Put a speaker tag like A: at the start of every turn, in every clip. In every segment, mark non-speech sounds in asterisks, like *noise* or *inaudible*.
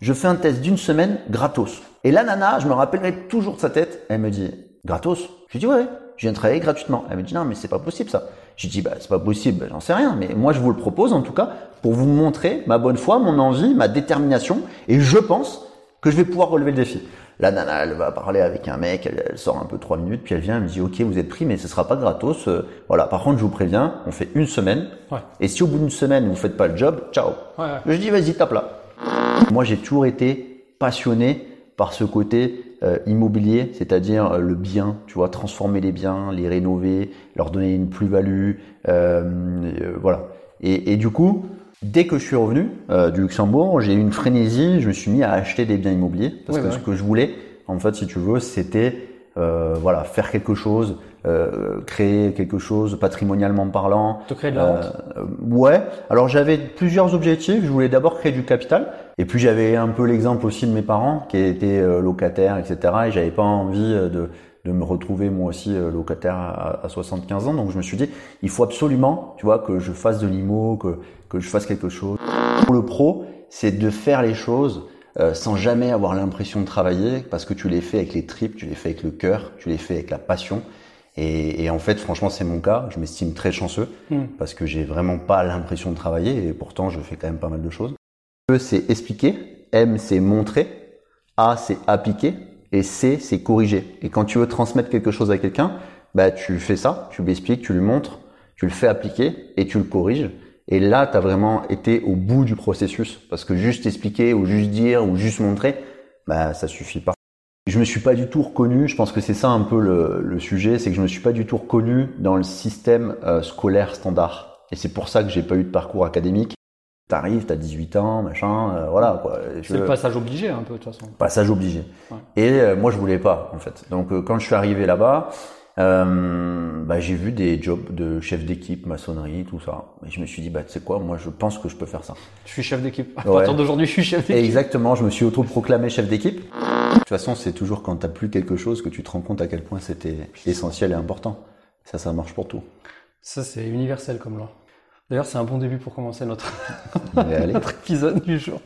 A: Je fais un test d'une semaine gratos. Et la nana, je me rappellerai toujours de sa tête. Elle me dit, gratos? Je lui dis, ouais, je viens de travailler gratuitement. Elle me dit, non, mais c'est pas possible ça. Je dis, bah, c'est pas possible, j'en sais rien. Mais moi, je vous le propose en tout cas pour vous montrer ma bonne foi, mon envie, ma détermination. Et je pense que je vais pouvoir relever le défi. La nana, elle va parler avec un mec, elle, sort un peu trois minutes, puis elle vient, elle me dit, ok, vous êtes pris, mais ce sera pas gratos. Euh, voilà. Par contre, je vous préviens, on fait une semaine.
B: Ouais.
A: Et si au bout d'une semaine, vous faites pas le job, ciao.
B: Ouais.
A: Je dis, vas-y, tape là. Moi, j'ai toujours été passionné par ce côté euh, immobilier, c'est-à-dire euh, le bien, tu vois, transformer les biens, les rénover, leur donner une plus-value, euh, voilà. Et, et du coup, dès que je suis revenu du Luxembourg, j'ai eu une frénésie, je me suis mis à acheter des biens immobiliers parce que ce que je voulais, en fait, si tu veux, c'était voilà, faire quelque chose, euh, créer quelque chose patrimonialement parlant,
B: Te créer de la rente
A: euh, ouais. Alors j'avais plusieurs objectifs. Je voulais d'abord créer du capital, et puis j'avais un peu l'exemple aussi de mes parents qui étaient euh, locataires, etc. Et j'avais pas envie euh, de, de me retrouver moi aussi euh, locataire à, à 75 ans. Donc je me suis dit, il faut absolument, tu vois, que je fasse de l'IMO, que que je fasse quelque chose. Pour le pro, c'est de faire les choses euh, sans jamais avoir l'impression de travailler, parce que tu les fais avec les tripes, tu les fais avec le cœur, tu les fais avec la passion. Et, et en fait, franchement, c'est mon cas. Je m'estime très chanceux
B: Hmm.
A: parce que j'ai vraiment pas l'impression de travailler et pourtant je fais quand même pas mal de choses. E, c'est expliquer. M, c'est montrer. A, c'est appliquer. Et C, c'est corriger. Et quand tu veux transmettre quelque chose à quelqu'un, bah, tu fais ça, tu lui expliques, tu lui montres, tu le fais appliquer et tu le corriges. Et là, tu as vraiment été au bout du processus. Parce que juste expliquer ou juste dire ou juste montrer, bah, ça suffit pas. Je me suis pas du tout reconnu, je pense que c'est ça un peu le, le sujet, c'est que je me suis pas du tout reconnu dans le système euh, scolaire standard. Et c'est pour ça que j'ai pas eu de parcours académique. T'arrives, t'as 18 ans, machin, euh, voilà quoi.
B: C'est le passage obligé un peu de toute façon.
A: passage obligé.
B: Ouais.
A: Et euh, moi je voulais pas en fait. Donc euh, quand je suis arrivé là-bas, euh, bah, j'ai vu des jobs de chef d'équipe, maçonnerie, tout ça. Et je me suis dit bah tu sais quoi, moi je pense que je peux faire ça.
B: Je suis chef d'équipe. À
A: Ouais.
B: partir d'aujourd'hui, je suis chef d'équipe.
A: exactement, je me suis autoproclamé chef d'équipe. De toute façon, c'est toujours quand t'as plus quelque chose que tu te rends compte à quel point c'était essentiel et important. Ça, ça marche pour tout.
B: Ça, c'est universel comme loi. D'ailleurs, c'est un bon début pour commencer notre, *laughs* notre épisode du jour.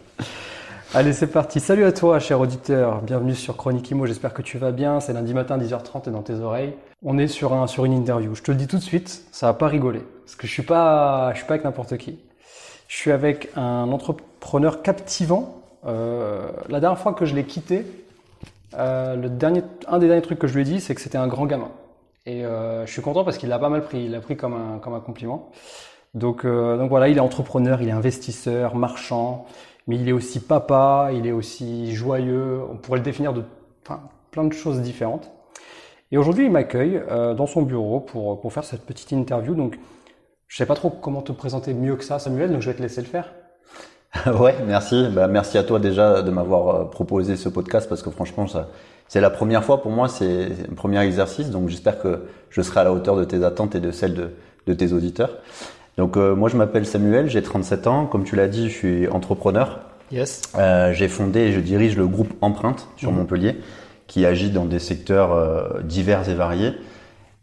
B: Allez, c'est parti. Salut à toi, cher auditeur. Bienvenue sur Chronique Imo. J'espère que tu vas bien. C'est lundi matin, 10h30 et dans tes oreilles. On est sur, un, sur une interview. Je te le dis tout de suite, ça va pas rigoler. Parce que je suis pas, je suis pas avec n'importe qui. Je suis avec un entrepreneur captivant. Euh, la dernière fois que je l'ai quitté, euh, le dernier, un des derniers trucs que je lui ai dit, c'est que c'était un grand gamin. Et euh, je suis content parce qu'il l'a pas mal pris. Il l'a pris comme un, comme un compliment. Donc, donc voilà, il est entrepreneur, il est investisseur, marchand, mais il est aussi papa, il est aussi joyeux. On pourrait le définir de plein de choses différentes. Et aujourd'hui, il m'accueille euh, dans son bureau pour, pour faire cette petite interview. Donc, je sais pas trop comment te présenter mieux que ça, Samuel, donc je vais te laisser le faire. *laughs*
A: ouais, merci. Bah, merci à toi déjà de m'avoir euh, proposé ce podcast parce que franchement, ça, c'est la première fois pour moi, c'est un premier exercice. Donc j'espère que je serai à la hauteur de tes attentes et de celles de, de tes auditeurs. Donc euh, moi, je m'appelle Samuel, j'ai 37 ans. Comme tu l'as dit, je suis entrepreneur.
B: Yes.
A: Euh, j'ai fondé et je dirige le groupe Empreinte sur
B: Mhm.
A: Montpellier, qui agit dans des secteurs euh, divers et variés.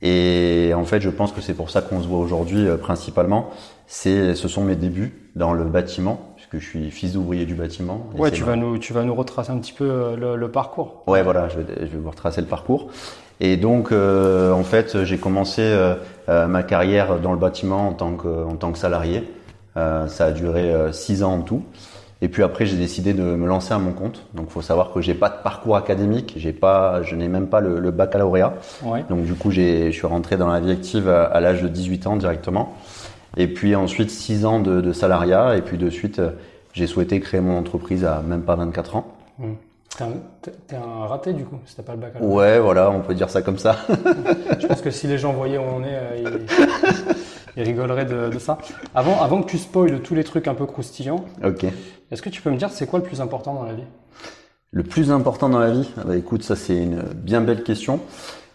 A: Et en fait, je pense que c'est pour ça qu'on se voit aujourd'hui euh, principalement. C'est, ce sont mes débuts dans le bâtiment, puisque je suis fils d'ouvrier du bâtiment.
B: Ouais, tu
A: ma-
B: vas nous, tu vas nous retracer un petit peu euh, le, le parcours.
A: Ouais, voilà, je vais, je vais vous retracer le parcours. Et donc, euh, en fait, j'ai commencé euh, ma carrière dans le bâtiment en tant que, en tant que salarié. Euh, ça a duré six ans en tout. Et puis après, j'ai décidé de me lancer à mon compte. Donc, faut savoir que j'ai pas de parcours académique. J'ai pas, je n'ai même pas le, le baccalauréat.
B: Ouais.
A: Donc, du coup, j'ai, je suis rentré dans la vie active à, à l'âge de 18 ans directement. Et puis ensuite, six ans de, de salariat. Et puis de suite, j'ai souhaité créer mon entreprise à même pas 24 ans.
B: Hmm. T'es un, raté du coup, si t'as pas le baccalauréat.
A: Ouais, voilà, on peut dire ça comme ça. *laughs*
B: Je pense que si les gens voyaient où on est, euh, ils, *laughs* ils rigoleraient de, de ça. Avant, avant que tu spoiles tous les trucs un peu croustillants,
A: ok.
B: Est-ce que tu peux me dire c'est quoi le plus important dans la vie?
A: Le plus important dans la vie, ah bah écoute, ça c'est une bien belle question.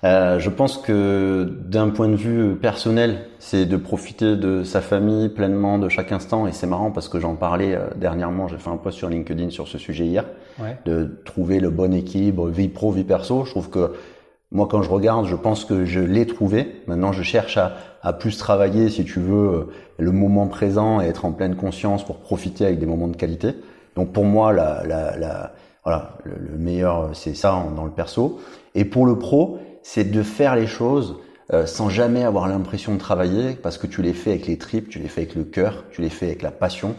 A: Euh, je pense que d'un point de vue personnel, c'est de profiter de sa famille pleinement de chaque instant. Et c'est marrant parce que j'en parlais euh, dernièrement, j'ai fait un post sur LinkedIn sur ce sujet hier,
B: Ouais.
A: de trouver le bon équilibre vie pro, vie perso. Je trouve que moi, quand je regarde, je pense que je l'ai trouvé. Maintenant, je cherche à, à plus travailler, si tu veux, euh, le moment présent et être en pleine conscience pour profiter avec des moments de qualité. Donc pour moi, la, la, la- voilà, le, le meilleur, c'est ça dans le perso. Et pour le pro, c'est de faire les choses euh, sans jamais avoir l'impression de travailler, parce que tu les fais avec les tripes, tu les fais avec le cœur, tu les fais avec la passion.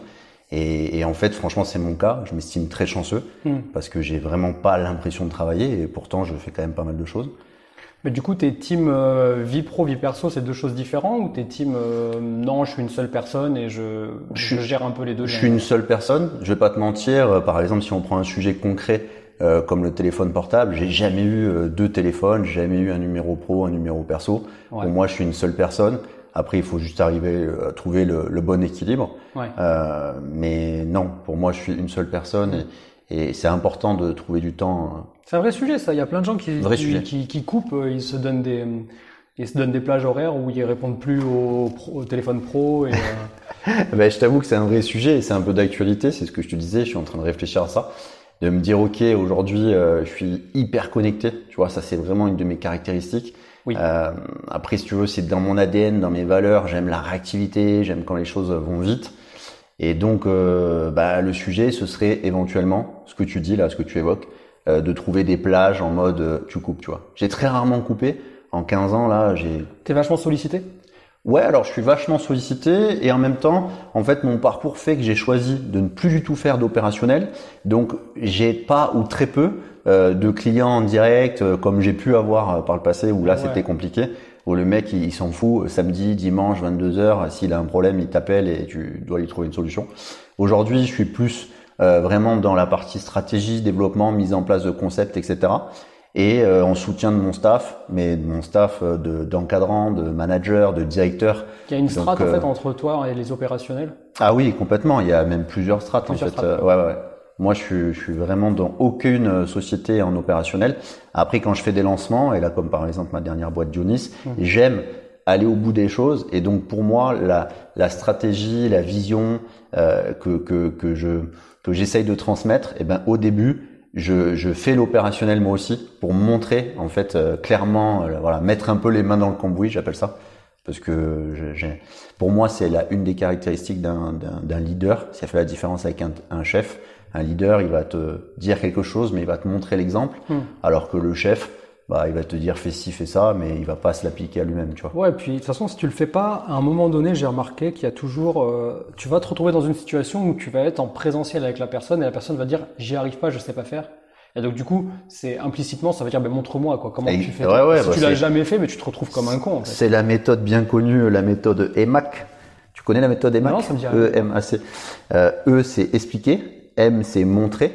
A: Et, et en fait, franchement, c'est mon cas. Je m'estime très chanceux
B: Hmm.
A: parce que j'ai vraiment pas l'impression de travailler et pourtant je fais quand même pas mal de choses.
B: Mais du coup, tes teams euh, vie pro, vie perso, c'est deux choses différentes ou tes teams euh, non, je suis une seule personne et je, je,
A: Je-
B: gère un peu les deux
A: Je suis une seule personne. Je vais pas te mentir. euh, Par exemple, si on prend un sujet concret euh, comme le téléphone portable, j'ai jamais eu euh, deux téléphones, j'ai jamais eu un numéro pro, un numéro perso.
B: Ouais.
A: Pour moi, je suis une seule personne. Après, il faut juste arriver euh, à trouver le, le bon équilibre.
B: Ouais.
A: Euh, mais non, pour moi, je suis une seule personne et, et c'est important de trouver du temps. euh,
B: C'est un vrai sujet, ça. Il y a plein de gens qui, qui, qui, qui coupent, euh, ils se donnent des, ils se donnent des plages horaires où ils répondent plus au, au téléphone pro et euh, *laughs*
A: Ben, je t'avoue que c'est un vrai sujet et c'est un peu d'actualité, c'est ce que je te disais, je suis en train de réfléchir à ça, de me dire ok aujourd'hui euh, je suis hyper connecté, tu vois ça c'est vraiment une de mes caractéristiques.
B: Oui.
A: Euh, après si tu veux c'est dans mon ADN, dans mes valeurs, j'aime la réactivité, j'aime quand les choses vont vite. Et donc euh, bah, le sujet ce serait éventuellement ce que tu dis là, ce que tu évoques, euh, de trouver des plages en mode euh, tu coupes, tu vois. J'ai très rarement coupé. En 15 ans là, j'ai
B: t'es vachement sollicité?
A: Ouais, alors je suis vachement sollicité et en même temps, en fait, mon parcours fait que j'ai choisi de ne plus du tout faire d'opérationnel. Donc, j'ai pas ou très peu de clients en direct euh, comme j'ai pu avoir euh, par le passé où là
B: Ouais.
A: c'était compliqué. Où le mec il, il s'en fout, euh, samedi, dimanche, 22 h s'il a un problème, il t'appelle et tu dois lui trouver une solution. Aujourd'hui, je suis plus euh, vraiment dans la partie stratégie, développement, mise en place de concepts, etc et euh, en soutien de mon staff, mais de mon staff euh, de d'encadrant, de manager, de directeur.
B: Il y a une
A: Donc,
B: strate en
A: euh,
B: fait entre toi et les opérationnels?
A: Ah oui, complètement. Il y a même plusieurs strates
B: Plusieurs
A: en fait.
B: strates,
A: Euh, ouais, ouais, ouais. Moi, je suis, je suis vraiment dans aucune euh, société en opérationnel. Après, quand je fais des lancements, et là, comme par exemple ma dernière boîte Dionis,
B: Mhm.
A: j'aime aller au bout des choses. Et donc, pour moi, la, la stratégie, la vision euh, que, que, que je que j'essaye de transmettre, eh ben, au début, je, je fais l'opérationnel moi aussi pour montrer en fait euh, clairement, euh, voilà, mettre un peu les mains dans le cambouis, j'appelle ça, parce que j'ai, pour moi c'est la une des caractéristiques d'un, d'un, d'un leader. Ça fait la différence avec un, un chef. Un leader, il va te dire quelque chose, mais il va te montrer l'exemple,
B: Hmm.
A: alors que le chef, bah, il va te dire fais ci, fais ça, mais il va pas se l'appliquer à lui-même, tu vois.
B: Ouais, puis de toute façon, si tu le fais pas, à un moment donné, j'ai remarqué qu'il y a toujours, euh, tu vas te retrouver dans une situation où tu vas être en présentiel avec la personne et la personne va dire j'y arrive pas, je sais pas faire. Et donc du coup, c'est implicitement, ça veut dire ben montre-moi quoi, comment
A: Et-
B: tu fais.
A: ouais, ouais,
B: si
A: bah,
B: tu l'as jamais fait, mais tu te retrouves comme un con. En fait.
A: C'est la méthode bien connue, la méthode EMAC. Tu connais la méthode EMAC
B: Non, ça me dit rien.
A: E-M-A-C. Euh, e, c'est expliquer. M, c'est montrer.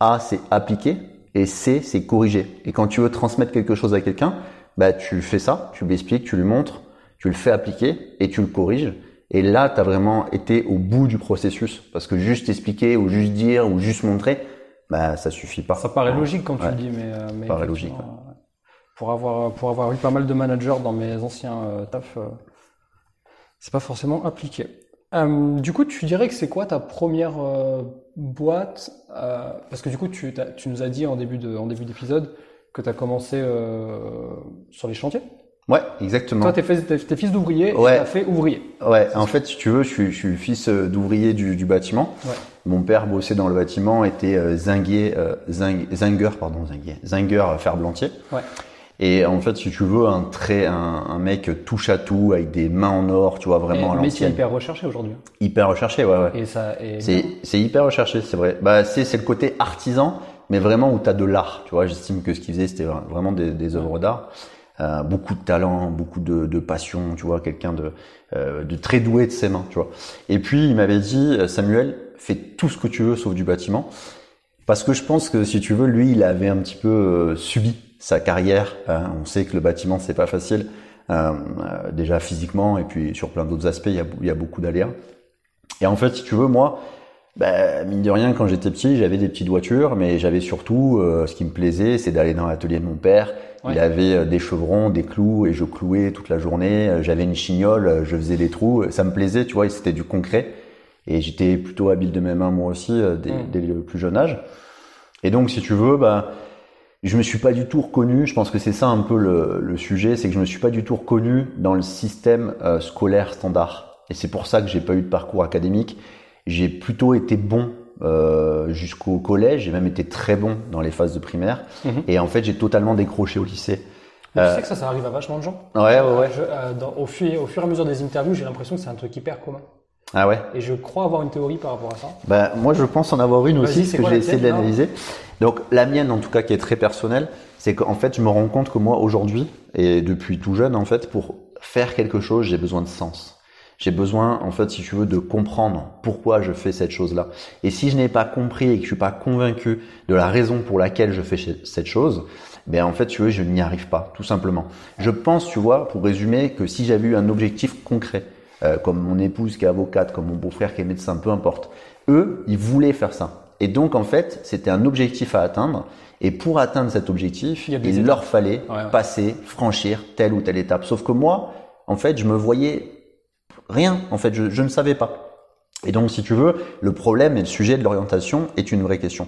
A: A, c'est appliquer. Et C, c'est corriger. Et quand tu veux transmettre quelque chose à quelqu'un, bah, tu fais ça, tu lui expliques, tu lui montres, tu le fais appliquer et tu le corriges. Et là, tu as vraiment été au bout du processus. Parce que juste expliquer ou juste dire ou juste montrer, bah, ça suffit pas.
B: Ça paraît logique quand tu
A: Ouais.
B: le dis, mais, euh, mais
A: paraît logique,
B: euh, Pour avoir pour avoir eu pas mal de managers dans mes anciens euh, tafs, euh, c'est pas forcément appliqué. Euh, du coup, tu dirais que c'est quoi ta première euh, boîte euh, Parce que du coup, tu, nous as dit en début de en début d'épisode que tu as commencé sur les chantiers?
A: Ouais, exactement.
B: Toi, t'es, fait- t'es, t'es fils d'ouvrier
A: Ouais.
B: et t'as fait ouvrier.
A: Ouais, en fait, si tu veux, je suis, je suis fils d'ouvrier du, du bâtiment.
B: Ouais.
A: Mon père bossait dans le bâtiment, était zinguier, zing- zinger, pardon, zinguier, zinger euh, ferblantier.
B: Ouais.
A: Et en fait, si tu veux, un très, un, un mec touche à tout, avec des mains en or, tu vois, vraiment
B: métier
A: l'ancienne.
B: hyper recherché aujourd'hui.
A: Hyper recherché, ouais, ouais.
B: Et ça, et
A: C'est, c'est hyper recherché, c'est vrai. Bah, c'est, c'est le côté artisan, mais vraiment où t'as de l'art, tu vois. J'estime que ce qu'il faisait, c'était vra- vraiment des, des œuvres d'art. Euh, beaucoup de talent, beaucoup de, de passion, tu vois, quelqu'un de, euh, de très doué de ses mains, tu vois. Et puis, il m'avait dit, euh, Samuel, fais tout ce que tu veux sauf du bâtiment. Parce que je pense que, si tu veux, lui, il avait un petit peu euh, subi sa carrière. hein. on sait que le bâtiment, c'est pas facile. Euh, euh, déjà physiquement et puis sur plein d'autres aspects, il y a, il y a beaucoup d'aléas. Et en fait, si tu veux, moi, ben, mine de rien, quand j'étais petit, j'avais des petites voitures, mais j'avais surtout, euh, ce qui me plaisait, c'est d'aller dans l'atelier de mon père. Il avait euh, des chevrons, des clous, et je clouais toute la journée. J'avais une chignole, je faisais des trous. Ça me plaisait, tu vois, et c'était du concret. Et j'étais plutôt habile de mes mains, moi aussi, dès, mm. dès, le plus jeune âge. Et donc, si tu veux, ben, je me suis pas du tout reconnu. Je pense que c'est ça un peu le, le sujet, c'est que je me suis pas du tout reconnu dans le système scolaire standard. Et c'est pour ça que j'ai pas eu de parcours académique j'ai plutôt été bon euh, jusqu'au collège, j'ai même été très bon dans les phases de primaire. Mhm. Et en fait, j'ai totalement décroché au lycée.
B: tu euh, sais que ça, ça arrive à vachement de gens.
A: Ouais, ouais, ouais.
B: Euh, au, fur, au fur et à mesure des interviews, j'ai l'impression que c'est un truc hyper commun.
A: Ah ouais.
B: Et je crois avoir une théorie par rapport à ça.
A: Ben, moi, je pense en avoir une aussi, parce que j'ai essayé de l'analyser. Donc, la mienne, en tout cas, qui est très personnelle, c'est qu'en fait, je me rends compte que moi, aujourd'hui, et depuis tout jeune, en fait, pour faire quelque chose, j'ai besoin de sens. J'ai besoin, en fait, si tu veux, de comprendre pourquoi je fais cette chose-là. Et si je n'ai pas compris et que je suis pas convaincu de la raison pour laquelle je fais cette chose, ben en fait, tu veux, je n'y arrive pas, tout simplement. Je pense, tu vois, pour résumer, que si j'avais eu un objectif concret, euh, comme mon épouse qui est avocate, comme mon beau-frère qui est médecin, peu importe, eux, ils voulaient faire ça. Et donc, en fait, c'était un objectif à atteindre. Et pour atteindre cet objectif, il, leur fallait passer, franchir telle ou telle étape. Sauf que moi, en fait, je me voyais Rien, en fait, je, je, ne savais pas. Et donc, si tu veux, le problème et le sujet de l'orientation est une vraie question.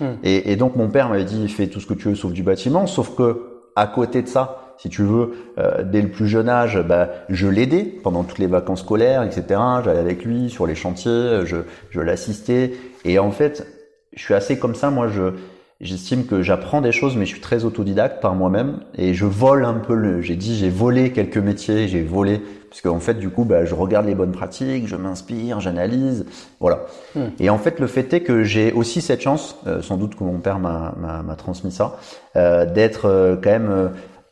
A: Hmm. Et, et, donc, mon père m'avait dit, fais tout ce que tu veux sauf du bâtiment, sauf que à côté de ça, si tu veux, euh, dès le plus jeune âge, bah, je l'aidais pendant toutes les vacances scolaires, etc. J'allais avec lui sur les chantiers, je, je l'assistais. Et en fait, je suis assez comme ça, moi, je J'estime que j'apprends des choses, mais je suis très autodidacte par moi-même et je vole un peu le. J'ai dit, j'ai volé quelques métiers, j'ai volé parce qu'en fait, du coup, bah, je regarde les bonnes pratiques, je m'inspire, j'analyse, voilà. Hmm. Et en fait, le fait est que j'ai aussi cette chance, euh, sans doute que mon père m'a transmis ça, euh, d'être euh, quand même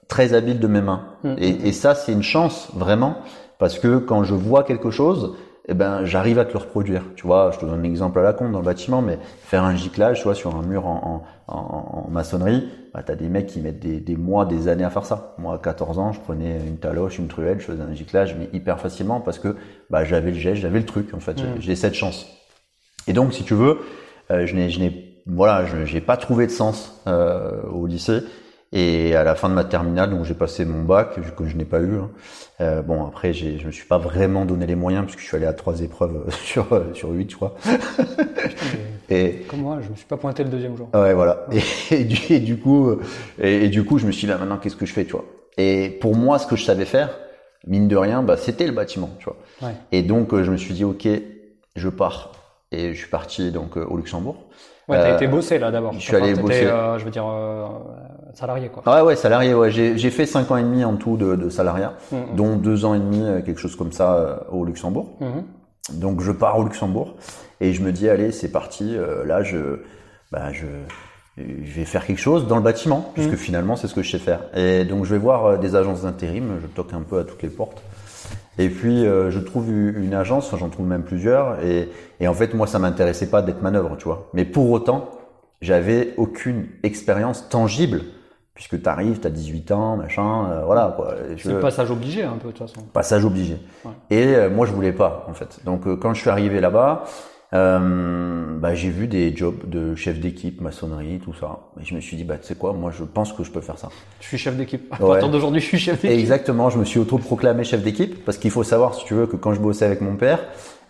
A: très habile de mes mains. Hmm. Et, et ça, c'est une chance vraiment, parce que quand je vois quelque chose, eh ben, j'arrive à te le reproduire. Tu vois, je te donne un exemple à la con dans le bâtiment, mais faire un giclage, tu vois, sur un mur en, en, en, maçonnerie, bah, t'as des mecs qui mettent des, des, mois, des années à faire ça. Moi, à 14 ans, je prenais une taloche, une truelle, je faisais un giclage, mais hyper facilement parce que bah, j'avais le geste, j'avais le truc, en fait. Mmh. J'ai cette chance. Et donc, si tu veux, euh, je n'ai, je n'ai, voilà, je n'ai pas trouvé de sens euh, au lycée. Et à la fin de ma terminale, donc j'ai passé mon bac que je n'ai pas eu. Hein. Euh, bon après, je me suis pas vraiment donné les moyens puisque je suis allé à trois épreuves *laughs* sur sur huit, je crois. *laughs*
B: et comme moi, je me suis pas pointé le deuxième jour.
A: Ouais, voilà. *laughs* Et, du, et, du, coup, et, du coup, je me suis dit là maintenant, qu'est-ce que je fais, tu vois? Et pour moi, ce que je savais faire, mine de rien, bah c'était le bâtiment, tu vois. Ouais. Et donc, je me suis dit, ok, je pars. Et je suis parti donc au Luxembourg.
B: Ouais, t'as été bossé là d'abord.
A: Je suis allé bosser.
B: Euh, je veux dire euh, salarié quoi.
A: Ah ouais, salarié. Ouais, j'ai fait cinq ans et demi en tout de, de salariat, mm, mm. dont deux ans et demi euh, quelque chose comme ça euh, au Luxembourg. Mm, Donc je pars au Luxembourg et je me dis allez c'est parti. là je bah je je vais faire quelque chose dans le bâtiment puisque finalement c'est ce que je sais faire. Et donc je vais voir des agences d'intérim. Je toque un peu à toutes les portes. Et puis euh, je trouve une agence, j'en trouve même plusieurs, et, et en fait moi ça m'intéressait pas d'être manœuvre, tu vois. Mais pour autant, j'avais aucune expérience tangible, puisque tu arrives, tu as 18 ans, machin, euh, voilà quoi.
B: C'est le passage obligé un peu de toute façon.
A: Passage obligé. Ouais. Et euh, moi je voulais pas en fait. Donc quand je suis arrivé là-bas, euh, bah, j'ai vu des jobs de chef d'équipe, maçonnerie, tout ça. Et je me suis dit, bah, tu sais quoi, moi, je pense que je peux faire ça.
B: Je suis chef d'équipe. À partir d'aujourd'hui, je suis chef d'équipe.
A: Exactement. Je me suis auto-proclamé chef d'équipe parce qu'il faut savoir, si tu veux, que quand je bossais avec mon père,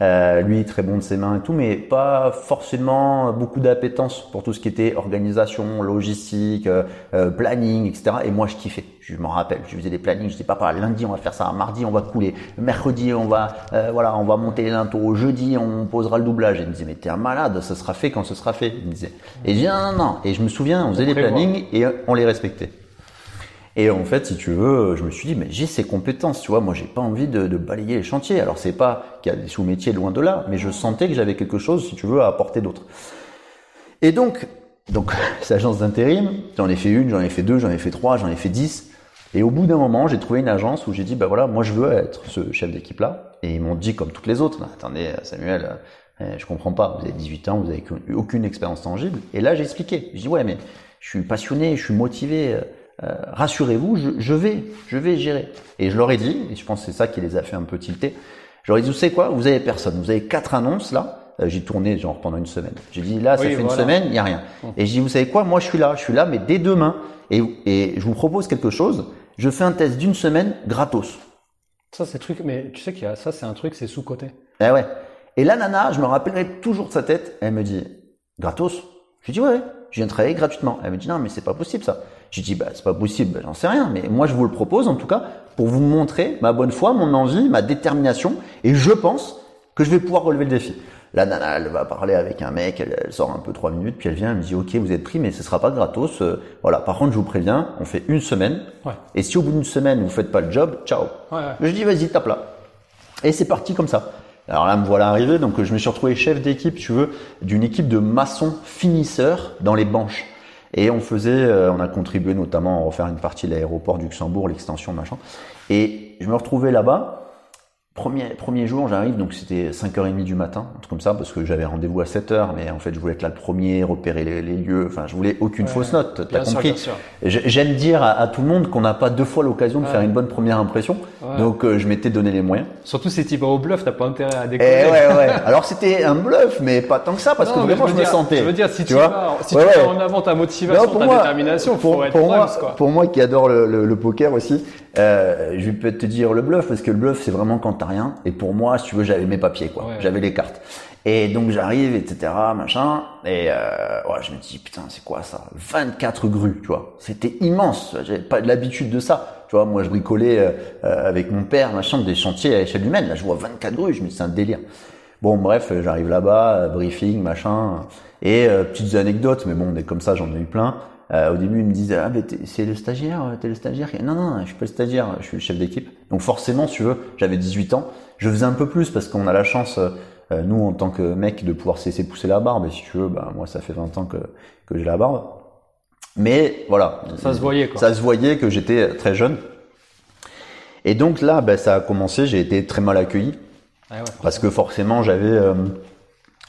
A: euh, lui, très bon de ses mains et tout, mais pas forcément beaucoup d'appétence pour tout ce qui était organisation, logistique, euh, euh, planning, etc. Et moi, je kiffais. Je m'en rappelle. Je faisais des plannings. Je dis papa, lundi on va faire ça, mardi on va couler, mercredi on va, euh, voilà, on va monter les linteaux, jeudi on posera le doublage. Et il me disait mais t'es un malade, ça sera fait quand ce sera fait. Il me disait. Et je dis non non non. Et je me souviens, on faisait des plannings et on les respectait. Et en fait, si tu veux, je me suis dit, mais j'ai ces compétences, tu vois, moi j'ai pas envie de, balayer les chantiers. Alors c'est pas qu'il y a des sous-métiers loin de là, mais je sentais que j'avais quelque chose, si tu veux, à apporter d'autres. Et donc, donc, *laughs* cette agence d'intérim, j'en ai fait une, j'en ai fait deux, j'en ai fait trois, j'en ai fait dix. Et au bout d'un moment, j'ai trouvé une agence où j'ai dit, bah voilà, moi je veux être ce chef d'équipe là. Et ils m'ont dit, comme toutes les autres, attendez, Samuel, euh, je comprends pas, vous avez 18 ans, vous avez aucune expérience tangible. Et là, j'ai expliqué. Je dis, ouais, mais je suis passionné, je suis motivé. Euh, rassurez-vous, je, je, vais, je vais gérer. Et je leur ai dit, et je pense que c'est ça qui les a fait un peu tilter, je leur ai dit, vous savez quoi, vous avez personne, vous avez quatre annonces là, euh, j'ai tourné genre pendant une semaine. J'ai dit là, ça
B: Oui,
A: fait une semaine, il y a rien.
B: Hum.
A: Et j'ai dit vous savez quoi, moi je suis là, je suis là, mais dès demain, et, et je vous propose quelque chose. Je fais un test d'une semaine gratos.
B: Ça, c'est truc, mais tu sais qu'il y a ça, c'est un truc, c'est sous-côté.
A: Eh ouais. Et la nana, je me rappellerai toujours de sa tête. Elle me dit, gratos? Je lui dis, ouais, je viens travailler gratuitement. Elle me dit, non, mais c'est pas possible ça. J'ai dit, bah, c'est pas possible, bah, j'en sais rien. Mais moi, je vous le propose, en tout cas, pour vous montrer ma bonne foi, mon envie, ma détermination. Et je pense que je vais pouvoir relever le défi. La nana, elle va parler avec un mec, elle, elle sort un peu trois minutes, puis elle vient, elle me dit, ok, vous êtes pris, mais ce sera pas gratos. Euh, voilà. Par contre, je vous préviens, on fait une semaine.
B: Ouais.
A: Et si au bout d'une semaine, vous faites pas le job, ciao.
B: Ouais, ouais.
A: Je dis vas-y tape là. Et c'est parti comme ça. Alors là me voilà arrivé, donc je me suis retrouvé chef d'équipe, tu veux, d'une équipe de maçons finisseurs dans les banches. Et on faisait, euh, on a contribué notamment à refaire une partie de l'aéroport du Luxembourg, l'extension machin. Et je me retrouvais là-bas. Premier, premier jour, j'arrive, donc c'était 5h30 du matin, un truc comme ça, parce que j'avais rendez-vous à 7h, mais en fait, je voulais être là le premier, repérer les, les lieux, enfin, je voulais aucune
B: Ouais,
A: fausse note, t'as compris J'aime dire à, à tout le monde qu'on n'a pas deux fois l'occasion de
B: Ouais.
A: faire une bonne première impression,
B: Ouais.
A: donc euh, je m'étais donné les moyens.
B: Surtout si tu vas au bluff, t'as pas intérêt à
A: Eh
B: décoller.
A: ouais, ouais. *laughs* Alors c'était un bluff, mais pas tant que ça, parce
B: Non,
A: que vraiment je, me
B: dire-
A: sentais.
B: Je veux dire, si tu,
A: vois
B: vas, si
A: Ouais,
B: tu
A: ouais.
B: en avant ta motivation,
A: Non, pour
B: ta
A: moi-
B: détermination, faut
A: pour,
B: être
A: pour moi,
B: quoi.
A: pour moi qui adore le, le- le poker aussi, euh, je vais peut-être te dire le bluff parce que le bluff c'est vraiment quand rien. Et pour moi, si tu veux, j'avais mes papiers quoi,
B: Ouais.
A: j'avais les cartes. Et donc j'arrive, etc., machin. Et euh, ouais, je me dis putain, c'est quoi ça? 24 grues, tu vois. C'était immense. J'avais pas l'habitude de ça. Tu vois, moi je bricolais euh, euh, avec mon père, machin, des chantiers à échelle humaine. Là, je vois 24 grues, je me dis c'est un délire. Bon, bref, j'arrive là-bas, euh, briefing, machin, et euh, petites anecdotes, mais bon, des comme ça, j'en ai eu plein. Euh, au début, ils me disaient ah mais c'est le stagiaire, euh, t'es le stagiaire. Non non, je suis pas le stagiaire, je suis le chef d'équipe. Donc forcément, si tu veux, j'avais 18 ans, je faisais un peu plus parce qu'on a la chance, euh, euh, nous en tant que mec, de pouvoir se laisser pousser la barbe. Et si tu veux, bah moi ça fait 20 ans que que j'ai la barbe. Mais voilà,
B: Ça se voyait, quoi.
A: Ça se voyait que j'étais très jeune. Et donc là, bah, ça a commencé, j'ai été très mal accueilli.
B: Ouais, ouais.
A: Parce que forcément, j'avais euh,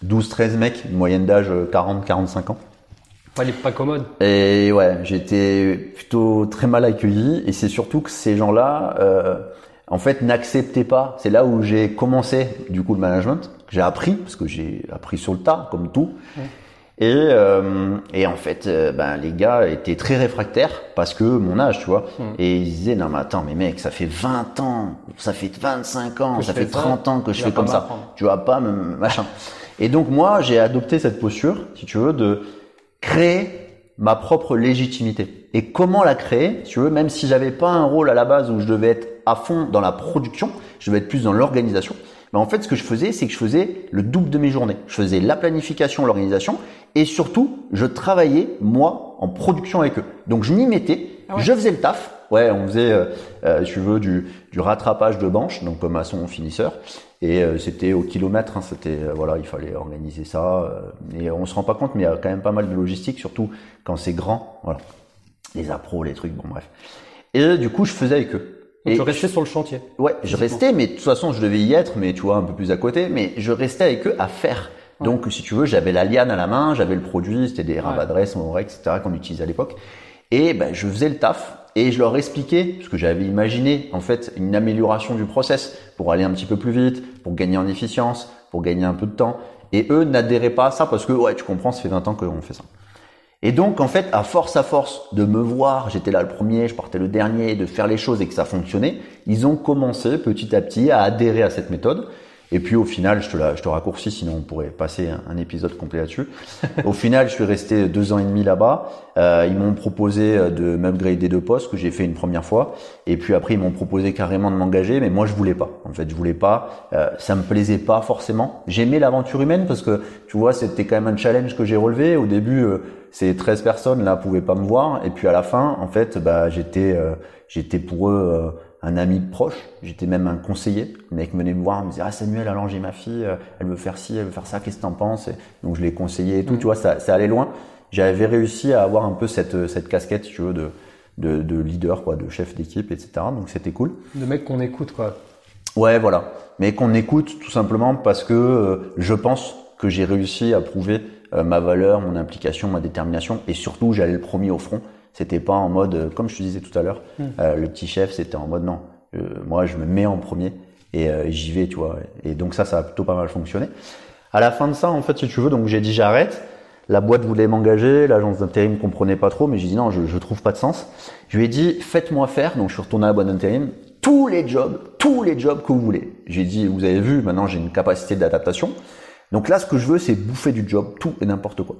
A: 12-13 mecs, une moyenne d'âge euh, 40-45 ans.
B: Pas, les- pas commode.
A: Et ouais, j'étais plutôt très mal accueilli. Et c'est surtout que ces gens-là, euh, en fait, n'acceptaient pas. C'est là où j'ai commencé, du coup, le management. J'ai appris, parce que j'ai appris sur le tas, comme tout.
B: Ouais.
A: Et, euh, et en fait, euh, ben, les gars étaient très réfractaires parce que mon âge, tu vois.
B: Mm.
A: Et ils disaient, non mais attends, mais mec, ça fait 20 ans, ça fait 25 ans,
B: Que
A: ça fait
B: ça,
A: 30 ans que je fais comme ça. Tu vas pas me machin. Et donc moi, j'ai adopté cette posture, si tu veux, de créer ma propre légitimité. Et comment la créer, si tu veux, même si j'avais pas un rôle à la base où je devais être à fond dans la production, je devais être plus dans l'organisation. Mais en fait, ce que je faisais, c'est que je faisais le double de mes journées. Je faisais la planification, l'organisation, et surtout, je travaillais moi en production avec eux. Donc je m'y mettais,
B: Ah ouais.
A: je faisais le taf. Ouais, on faisait, euh, euh, si tu veux, du, du rattrapage de banches, donc comme maçon finisseur. Et euh, c'était au kilomètre, hein, c'était euh, voilà, il fallait organiser ça. euh, et on se rend pas compte, mais il y a quand même pas mal de logistique, surtout quand c'est grand. Voilà, les appros, les trucs, bon bref. Et du coup, je faisais avec eux.
B: Donc
A: Et
B: tu restais sur le chantier.
A: Ouais, je restais, mais de toute façon, je devais y être, mais tu vois, un peu plus à côté, mais je restais avec eux à faire. Donc, si tu veux, j'avais la liane à la main, j'avais le produit, c'était des rabat d'adresse, mon etc., qu'on utilisait à l'époque. Et ben, je faisais le taf et je leur expliquais, parce que j'avais imaginé, en fait, une amélioration du process pour aller un petit peu plus vite, pour gagner en efficience, pour gagner un peu de temps. Et eux n'adhéraient pas à ça parce que, ouais, tu comprends, ça fait 20 ans qu'on fait ça. Et donc, en fait, à force à force de me voir, j'étais là le premier, je partais le dernier, de faire les choses et que ça fonctionnait, ils ont commencé petit à petit à adhérer à cette méthode. Et puis au final, je te, la, je te raccourcis, sinon on pourrait passer un, épisode complet là-dessus. au final, je suis resté deux ans et demi là-bas. Euh, ils m'ont proposé de m'upgrader de poste, que j'ai fait une première fois. Et puis après, ils m'ont proposé carrément de m'engager, mais moi je voulais pas. En fait, je voulais pas. Euh, ça me plaisait pas forcément. J'aimais l'aventure humaine parce que tu vois, c'était quand même un challenge que j'ai relevé. Au début, euh, ces 13 personnes là pouvaient pas me voir. Et puis à la fin, en fait, bah j'étais, euh, j'étais pour eux. Euh, un ami proche, j'étais même un conseiller. Le mec venait me voir, me disait ah Samuel, alors j'ai ma fille, euh, elle veut faire ci, elle veut faire ça, qu'est-ce que t'en penses? Et Donc je l'ai conseillé et tout,
B: Mm.
A: tu vois, ça, ça allait loin. J'avais réussi à avoir un peu cette cette casquette, si tu veux, de de, de leader, quoi, de chef d'équipe, etc. Donc c'était cool.
B: De mecs qu'on écoute, quoi.
A: Ouais, voilà. Mais qu'on écoute tout simplement parce que euh, je pense que j'ai réussi à prouver euh, ma valeur, mon implication, ma détermination, et surtout j'allais le premier au front. C'était pas en mode, euh, comme je te disais tout à l'heure,
B: Mm.
A: euh, le petit chef, c'était en mode non. euh, moi, je me mets en premier et euh, j'y vais, tu vois. Et donc ça, ça a plutôt pas mal fonctionné. À la fin de ça, en fait, si tu veux, donc j'ai dit j'arrête. La boîte voulait m'engager, l'agence d'intérim ne comprenait pas trop, mais j'ai dit non, je, je trouve pas de sens. Je lui ai dit faites-moi faire, donc je suis retourné à la boîte d'intérim, tous les jobs, tous les jobs que vous voulez. J'ai dit vous avez vu, maintenant j'ai une capacité d'adaptation. Donc là, ce que je veux, c'est bouffer du job, tout et n'importe quoi.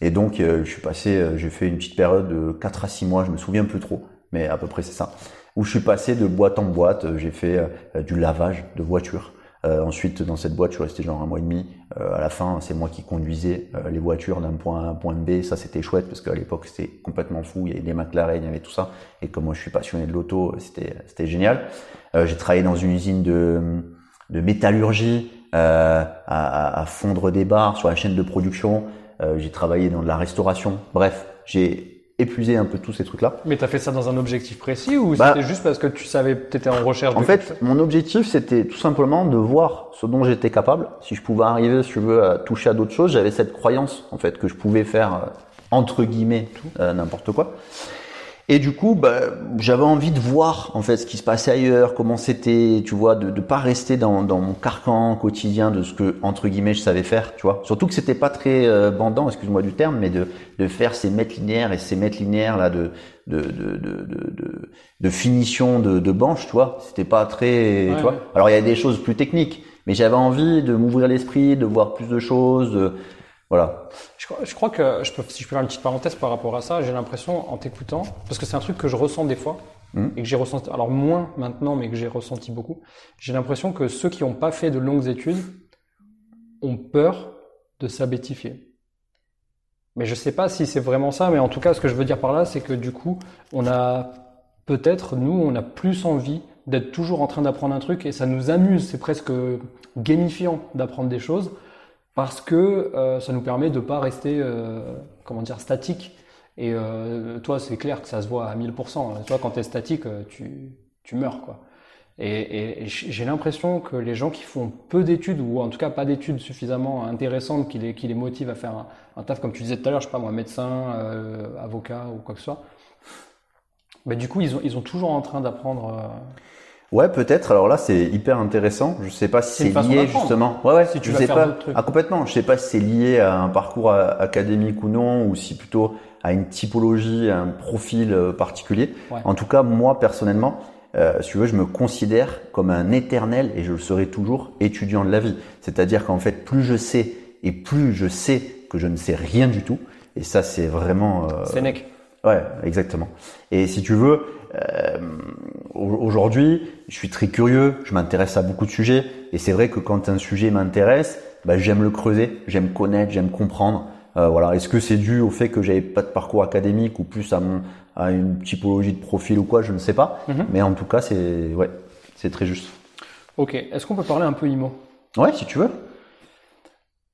A: Et donc, euh, je suis passé, euh, j'ai fait une petite période de 4 à 6 mois, je me souviens plus trop, mais à peu près c'est ça, où je suis passé de boîte en boîte, euh, j'ai fait du lavage de voitures. ensuite, dans cette boîte, je suis resté genre un mois et demi. à la fin, c'est moi qui conduisais les voitures d'un point A à un point B. Ça, c'était chouette parce qu'à l'époque, c'était complètement fou. Il y avait des McLaren, il y avait tout ça. Et comme moi, je suis passionné de l'auto, c'était c'était génial. j'ai travaillé dans une usine de de métallurgie à, à, fondre des barres sur la chaîne de production. Euh, j'ai travaillé dans de la restauration. Bref, j'ai épuisé un peu tous ces trucs-là.
B: Mais tu as fait ça dans un objectif précis ou bah, c'était juste parce que tu savais, tu étais en recherche
A: En fait, mon objectif, c'était tout simplement de voir ce dont j'étais capable. Si je pouvais arriver, si je veux, à toucher à d'autres choses, j'avais cette croyance, en fait, que je pouvais faire, euh, entre guillemets, euh, n'importe quoi. Et du coup, bah, j'avais envie de voir en fait ce qui se passait ailleurs, comment c'était, tu vois, de ne pas rester dans, dans, mon carcan quotidien de ce que entre guillemets je savais faire, tu vois. Surtout que c'était pas très euh, bandant, excuse-moi du terme, mais de, de faire ces mètres linéaires et ces mètres linéaires là de de de de, de, de finition de, de banche, tu vois. C'était pas très, tu vois. Alors il y a des choses plus techniques, mais j'avais envie de m'ouvrir l'esprit, de voir plus de choses. De, voilà.
B: Je crois, que je peux, si je peux faire une petite parenthèse par rapport à ça, j'ai l'impression en t'écoutant, parce que c'est un truc que je ressens des fois hmm. et que j'ai ressenti, alors moins maintenant, mais que j'ai ressenti beaucoup. J'ai l'impression que ceux qui n'ont pas fait de longues études ont peur de s'abétifier. Mais je sais pas si c'est vraiment ça, mais en tout cas, ce que je veux dire par là, c'est que du coup, on a peut-être, nous, on a plus envie d'être toujours en train d'apprendre un truc et ça nous amuse, c'est presque gamifiant d'apprendre des choses parce que euh, ça nous permet de pas rester euh, comment dire statique. Et euh, toi c'est clair que ça se voit à 1000% toi quand tu es statique euh, tu, tu meurs quoi. Et, et, j'ai l'impression que les gens qui font peu d'études ou en tout cas pas d'études suffisamment intéressantes qui les, qui les motivent à faire un, un, taf comme tu disais tout à l'heure je sais pas moi médecin avocat ou quoi que ce soit bah, du coup ils, ont, ils sont toujours en train d'apprendre
A: Ouais, peut-être. Alors là, c'est hyper intéressant. Je sais pas si c'est lié justement. Ouais, ouais. Si tu je sais pas. Ah, complètement. Je sais pas si c'est lié à un parcours académique ou non, ou si plutôt à une typologie, à un profil euh, particulier. En tout cas, moi personnellement, euh, si tu veux, je me considère comme un éternel et je le serai toujours étudiant de la vie. C'est-à-dire qu'en fait, plus je sais et plus je sais que je ne sais rien du tout. Et ça, c'est vraiment.
B: Euh... Sénèque.
A: Ouais, exactement. Et si tu veux, euh, aujourd'hui, je suis très curieux, je m'intéresse à beaucoup de sujets, et c'est vrai que quand un sujet m'intéresse, bah, j'aime le creuser, j'aime connaître, j'aime comprendre. Euh, voilà, est-ce que c'est dû au fait que j'avais pas de parcours académique ou plus à mon à une typologie de profil ou quoi, je ne sais pas. Mhm. Mais en tout cas, c'est ouais, c'est très juste.
B: Ok, est-ce qu'on peut parler un peu IMO
A: Ouais, si tu veux.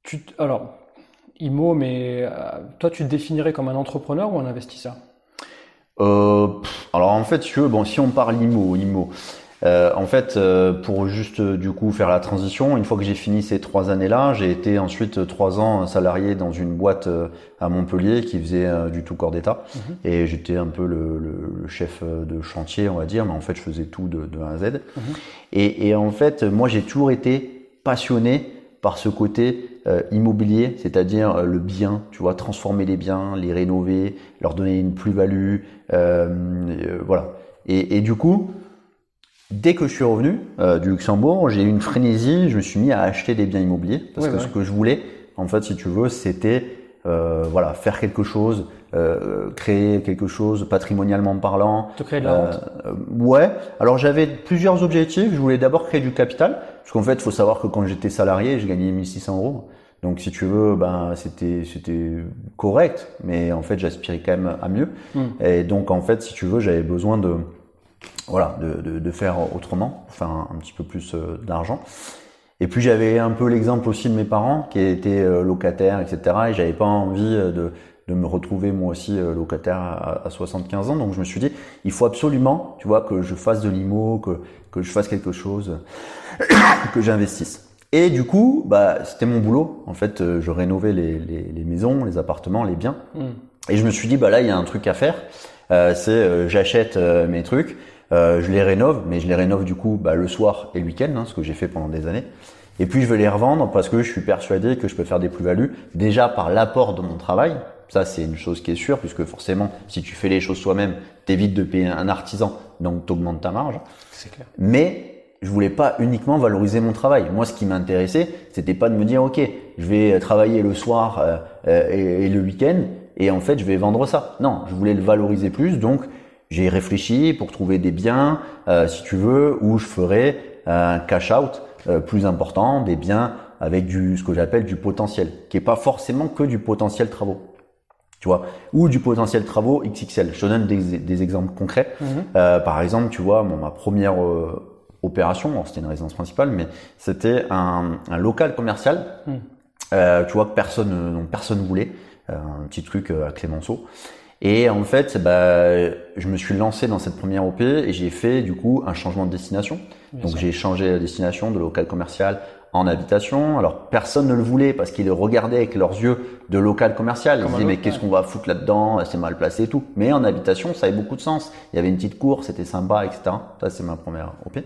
B: Tu alors IMO, mais euh, toi, tu te définirais comme un entrepreneur ou un investisseur?
A: Euh, alors en fait, si tu veux, bon, si on parle IMO, IMO, euh, en fait, euh, pour juste du coup faire la transition, une fois que j'ai fini ces trois années-là, j'ai été ensuite trois ans salarié dans une boîte à Montpellier qui faisait du tout corps d'État, mhm. et j'étais un peu le, le, chef de chantier, on va dire, mais en fait, je faisais tout de, de A à Z. Mhm. et, et, en fait, moi, j'ai toujours été passionné par ce côté euh, immobilier, c'est-à-dire euh, le bien, tu vois, transformer les biens, les rénover, leur donner une plus-value, euh, voilà. Et, et, du coup, dès que je suis revenu du Luxembourg, j'ai eu une frénésie, je me suis mis à acheter des biens immobiliers parce que ce que je voulais, en fait, si tu veux, c'était voilà faire quelque chose, créer quelque chose patrimonialement parlant.
B: Te créer de la rente.
A: ouais. Alors j'avais plusieurs objectifs. Je voulais d'abord créer du capital. Parce qu'en fait, il faut savoir que quand j'étais salarié, je gagnais 1600 euros. Donc, si tu veux, ben, c'était, c'était correct, mais en fait, j'aspirais quand même à mieux. Hmm. Et donc, en fait, si tu veux, j'avais besoin de, voilà, de, de, de faire autrement, enfin, un, petit peu plus euh, d'argent. Et puis, j'avais un peu l'exemple aussi de mes parents qui étaient euh, locataires, etc. Et j'avais pas envie euh, de, de me retrouver moi aussi locataire à, à, 75 ans. Donc, je me suis dit, il faut absolument, tu vois, que je fasse de l'IMO, que, que je fasse quelque chose. *coughs* que j'investisse. Et du coup, bah, c'était mon boulot. En fait, euh, je rénovais les, les, les, maisons, les appartements, les biens. Hmm. Et je me suis dit, bah là, il y a un truc à faire. Euh, c'est euh, j'achète euh, mes trucs, je les rénove, mais je les rénove du coup bah, le soir et le week-end, hein, ce que j'ai fait pendant des années. Et puis je vais les revendre parce que je suis persuadé que je peux faire des plus-values déjà par l'apport de mon travail. Ça, c'est une chose qui est sûre, puisque forcément, si tu fais les choses toi-même, t'évites de payer un artisan, donc t'augmentes ta marge.
B: C'est clair.
A: Mais je voulais pas uniquement valoriser mon travail. Moi, ce qui m'intéressait, c'était pas de me dire, ok, je vais travailler le soir euh, euh, et, et le week-end, et en fait, je vais vendre ça. Non, je voulais le valoriser plus, donc j'ai réfléchi pour trouver des biens, euh, si tu veux, où je ferais un cash out euh, plus important, des biens avec du ce que j'appelle du potentiel, qui est pas forcément que du potentiel travaux. Tu vois, ou du potentiel travaux XXL. Je te donne des, des exemples concrets. Euh, par exemple, tu vois, mon, ma première euh, opération, bon, c'était une résidence principale, mais c'était un, un local commercial.
B: Mm.
A: Euh, tu vois que personne, dont personne voulait, euh, un petit truc euh, à Clémenceau. Et en fait, bah, je me suis lancé dans cette première OP et j'ai fait du coup un changement de destination.
B: Bien
A: Donc j'ai changé la destination de local commercial en habitation. Alors personne ne le voulait parce qu'ils le regardaient avec leurs yeux de local commercial. Ils se disaient mais qu'est-ce qu'on va foutre là-dedans? C'est mal placé et tout. Mais en habitation, ça avait beaucoup de sens. Il y avait une petite cour, c'était sympa, etc. Ça c'est ma première OP.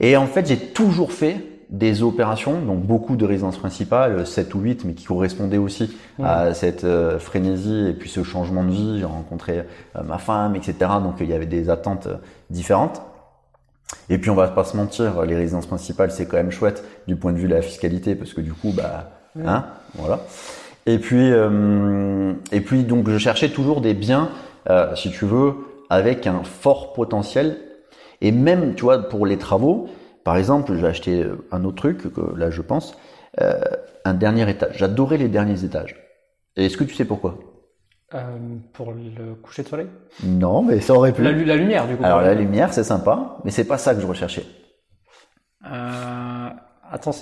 A: Et en fait, j'ai toujours fait des opérations, donc beaucoup de résidences principales, 7 ou 8, mais qui correspondaient aussi à cette euh, frénésie et puis ce changement de vie. J'ai rencontré euh, ma femme, etc. Donc il y avait des attentes euh, différentes. Et puis on va pas se mentir, les résidences principales c'est quand même chouette du point de vue de la fiscalité parce que du coup bah hein voilà. Et puis euh, et puis donc je cherchais toujours des biens euh, si tu veux avec un fort potentiel et même tu vois pour les travaux par exemple j'ai acheté un autre truc que là je pense euh, un dernier étage. J'adorais les derniers étages. Est-ce que tu sais pourquoi?
B: Euh, pour le coucher de soleil?
A: Non, mais ça aurait pu.
B: la, la lumière, du coup.
A: Alors la lumière c'est sympa, mais c'est pas ça que je recherchais.
B: Euh, attends,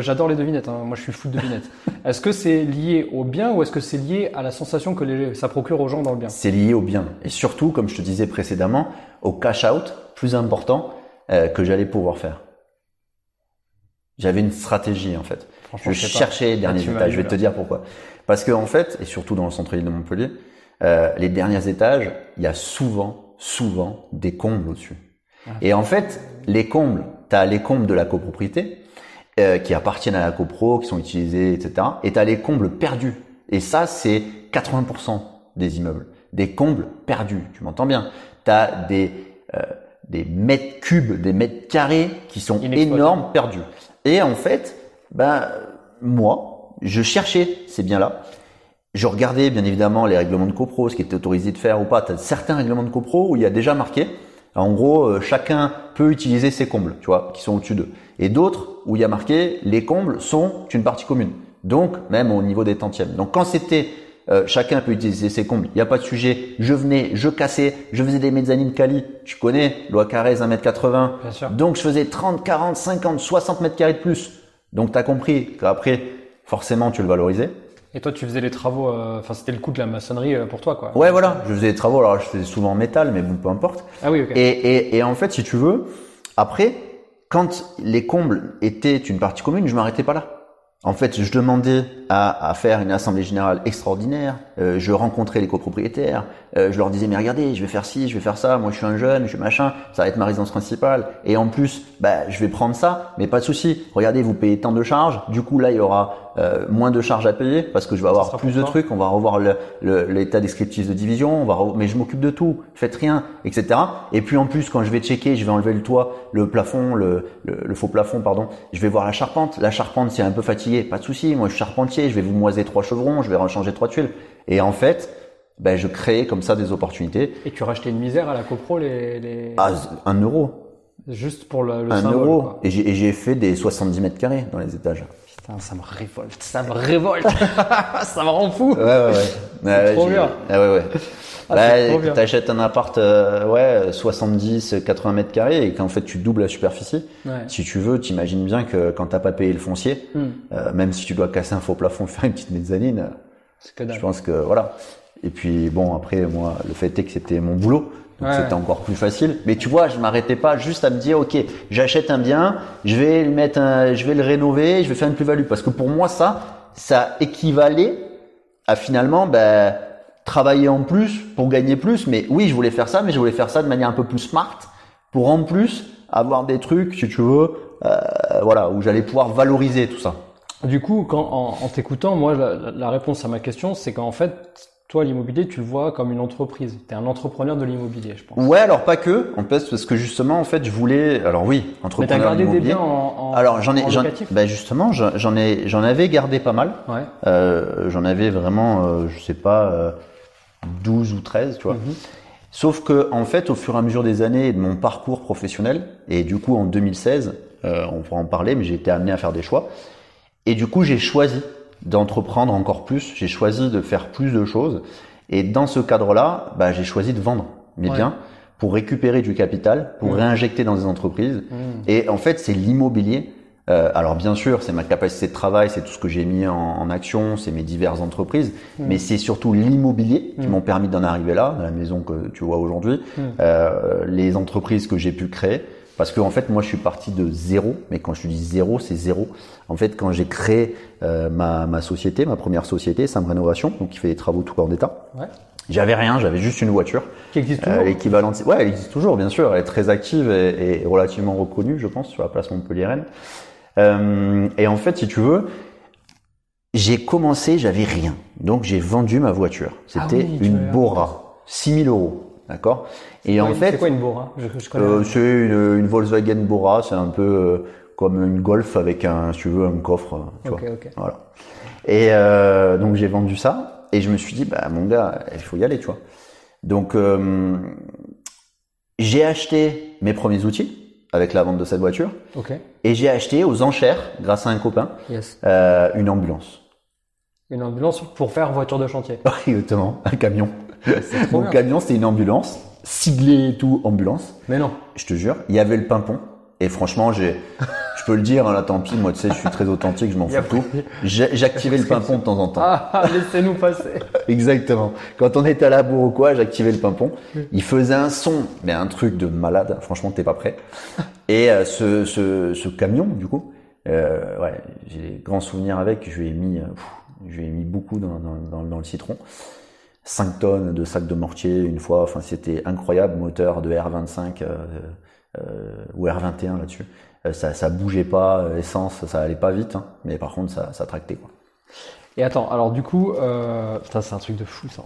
B: j'adore les devinettes. hein. Moi, je suis fou de devinettes. *laughs* est-ce que c'est lié au bien ou est-ce que c'est lié à la sensation que les- ça procure aux gens dans le bien?
A: C'est lié au bien. Et surtout, comme je te disais précédemment, au cash out plus important euh, que j'allais pouvoir faire. J'avais une stratégie en fait. Je cherchais les
B: Ah,
A: derniers
B: m'as
A: étages. Je vais
B: là.
A: te dire pourquoi. Parce que en fait, et surtout dans le centre-ville de Montpellier, euh, les derniers étages, il y a souvent, souvent des combles au-dessus.
B: Ah.
A: Et en fait, les combles, tu as les combles de la copropriété euh, qui appartiennent à la copro, qui sont utilisés, etc. Et tu as les combles perdus. Et ça, c'est 80% des immeubles. Des combles perdus. Tu m'entends bien Tu as des, euh, des mètres cubes, des mètres carrés qui sont énormes, perdus. Et en fait, ben, moi, je cherchais ces biens-là. Je regardais bien évidemment les règlements de copro, ce qui était autorisé de faire ou pas. Tu as certains règlements de copro où il y a déjà marqué, en gros, euh, chacun peut utiliser ses combles, tu vois, qui sont au-dessus d'eux. Et d'autres où il y a marqué, les combles sont une partie commune. Donc, même au niveau des tantièmes. Donc, quand c'était euh, chacun peut utiliser ses combles, il n'y a pas de sujet. Je venais, je cassais, je faisais des mezzanines Cali. Tu connais, loi Carrez 1m80.
B: Bien sûr.
A: Donc, je faisais 30, 40, 50, 60 mètres carrés de plus. Donc, tu as compris qu'après, forcément, tu le valorisais.
B: Et toi, tu faisais les travaux, euh, enfin, c'était le coût de la maçonnerie euh, pour toi, quoi.
A: Ouais, voilà. Je faisais des travaux. Alors, je faisais souvent en métal, mais bon, peu importe.
B: Ah oui, ok.
A: Et, et, et en fait, si tu veux, après, quand les combles étaient une partie commune, je m'arrêtais pas là. En fait, je demandais à, faire une assemblée générale extraordinaire. euh, je rencontrais les copropriétaires. euh, je leur disais mais regardez, je vais faire ci, je vais faire ça. Moi, je suis un jeune, je suis machin. Ça va être ma résidence principale. Et en plus, bah, je vais prendre ça, mais pas de souci. Regardez, vous payez tant de charges. Du coup, là, il y aura euh, moins de charges à payer parce que je vais avoir plus de
B: toi.
A: trucs. On va revoir le- le- l'état descriptif de division. On va, re- mais je m'occupe de tout. Faites rien, etc. Et puis en plus, quand je vais checker, je vais enlever le toit, le plafond, le, le, le faux plafond, pardon. Je vais voir la charpente. La charpente, c'est un peu fatigué, pas de souci. Moi, je suis charpentier. Je vais vous moiser trois chevrons. Je vais rechanger trois tuiles. Et en fait, ben, je crée comme ça des opportunités.
B: Et tu rachetais une misère à la copro, les, les...
A: Ah, un euro,
B: juste pour le, le
A: un
B: symbole,
A: euro.
B: quoi.
A: Et j'ai et j'ai fait des 70 mètres carrés dans les étages.
B: Putain, ça me révolte, ça me révolte. *laughs* ça me rend fou.
A: Ouais, ouais, ouais. Ouais,
B: trop bien.
A: Ah ouais, ouais.
B: Ah,
A: Bah,
B: c'est
A: t'achètes un appart, euh, ouais, 70, 80 mètres carrés et qu'en fait tu doubles la superficie.
B: Ouais.
A: Si tu veux, t'imagines bien que quand t'as pas payé le foncier,
B: Hmm.
A: euh, même si tu dois casser un faux plafond, *laughs* faire une petite mezzanine,
B: C'est que
A: je pense que voilà. Et puis bon, après moi, le fait est que c'était mon boulot, donc
B: Ouais.
A: c'était encore plus facile. Mais tu vois, je m'arrêtais pas juste à me dire, ok, j'achète un bien, je vais le mettre, un- je vais le rénover, je vais faire une plus-value, parce que pour moi ça, ça équivalait à finalement, ben, travailler en plus pour gagner plus. Mais oui, je voulais faire ça, mais je voulais faire ça de manière un peu plus smart pour en plus avoir des trucs, si tu veux, euh, voilà, où j'allais pouvoir valoriser tout ça.
B: Du coup, quand, en, en t'écoutant, moi, la, la réponse à ma question, c'est qu'en fait, toi, l'immobilier, tu le vois comme une entreprise. Tu es un entrepreneur de l'immobilier, je pense.
A: Ouais, alors pas que, en fait, parce que justement, en fait, je voulais, alors oui,
B: Mais t'as
A: entrepreneur
B: gardé des biens en, en
A: alors j'en ai,
B: en
A: j'en, bah justement, j'en ai, j'en avais gardé pas mal.
B: Ouais.
A: Euh, j'en avais vraiment, euh, je sais pas, euh, 12 ou 13, tu vois.
B: Mhm.
A: Sauf que, en fait, au fur et à mesure des années et de mon parcours professionnel, et du coup en 2016, euh, on pourra en parler, mais j'ai été amené à faire des choix. Et du coup, j'ai choisi d'entreprendre encore plus. J'ai choisi de faire plus de choses. Et dans ce cadre-là, bah, j'ai choisi de vendre mes
B: Ouais.
A: biens pour récupérer du capital, pour réinjecter dans des entreprises. Et en fait, c'est l'immobilier. Euh, alors bien sûr, c'est ma capacité de travail, c'est tout ce que j'ai mis en, en action, c'est mes diverses entreprises, mais c'est surtout l'immobilier qui m'ont permis d'en arriver là, dans la maison que tu vois aujourd'hui, euh, les entreprises que j'ai pu créer. Parce que en fait, moi, je suis parti de zéro. Mais quand je te dis zéro, c'est zéro. En fait, quand j'ai créé euh, ma, ma société, ma première société, Sam Rénovation, donc qui fait des travaux tout corps d'état,
B: Ouais.
A: j'avais rien, j'avais juste une voiture.
B: Qui existe
A: Euh,
B: toujours.
A: L'équivalent de... Ouais, elle existe toujours, bien sûr. Elle est très active et, et relativement reconnue, je pense, sur la place Montpellier-Rennes. Euh, et en fait, si tu veux, j'ai commencé, j'avais rien. Donc, j'ai vendu ma voiture.
B: Ah
A: C'était
B: oui,
A: une Bora. 6000 euros. D'accord? Et en fait,
B: c'est quoi une Bora je, je connais.
A: euh, c'est une, une Volkswagen Bora. C'est un peu euh, comme une Golf avec un, si tu veux, un coffre. Tu
B: ok,
A: vois.
B: ok.
A: Voilà. Et euh, donc j'ai vendu ça et je me suis dit bah mon gars il faut y aller tu vois. Donc euh, j'ai acheté mes premiers outils avec la vente de cette voiture
B: Ok.
A: et j'ai acheté aux enchères grâce à un copain
B: Yes.
A: euh, une ambulance.
B: Une ambulance pour faire voiture de chantier. *laughs*
A: Exactement, un camion. Mon
B: bien.
A: camion c'était une ambulance siglé et tout ambulance.
B: Mais non.
A: Je te jure, il y avait le pimpon et franchement j'ai je peux le dire hein, là tant pis moi tu sais je suis très authentique je m'en *laughs* fous tout. J'activais le pimpon de temps en temps.
B: Ah, ah, laissez-nous passer. *laughs*
A: Exactement. Quand on était à la bourre ou quoi, j'activais le pimpon. Il faisait un son, mais un truc de malade. Franchement, t'es pas prêt. Et euh, ce, ce, ce camion, du coup, euh, ouais, j'ai des grands souvenirs avec. Je lui ai mis, euh, pff, je lui ai mis beaucoup dans, dans, dans, dans le citron. 5 tonnes de sacs de mortier une fois. Enfin, c'était incroyable. Moteur de R25 euh, euh, ou R21 là-dessus. Euh, ça, ça bougeait pas. Essence, ça allait pas vite. hein. mais par contre, ça, ça tractait quoi.
B: Et attends, alors du coup, euh... putain, c'est un truc de fou ça.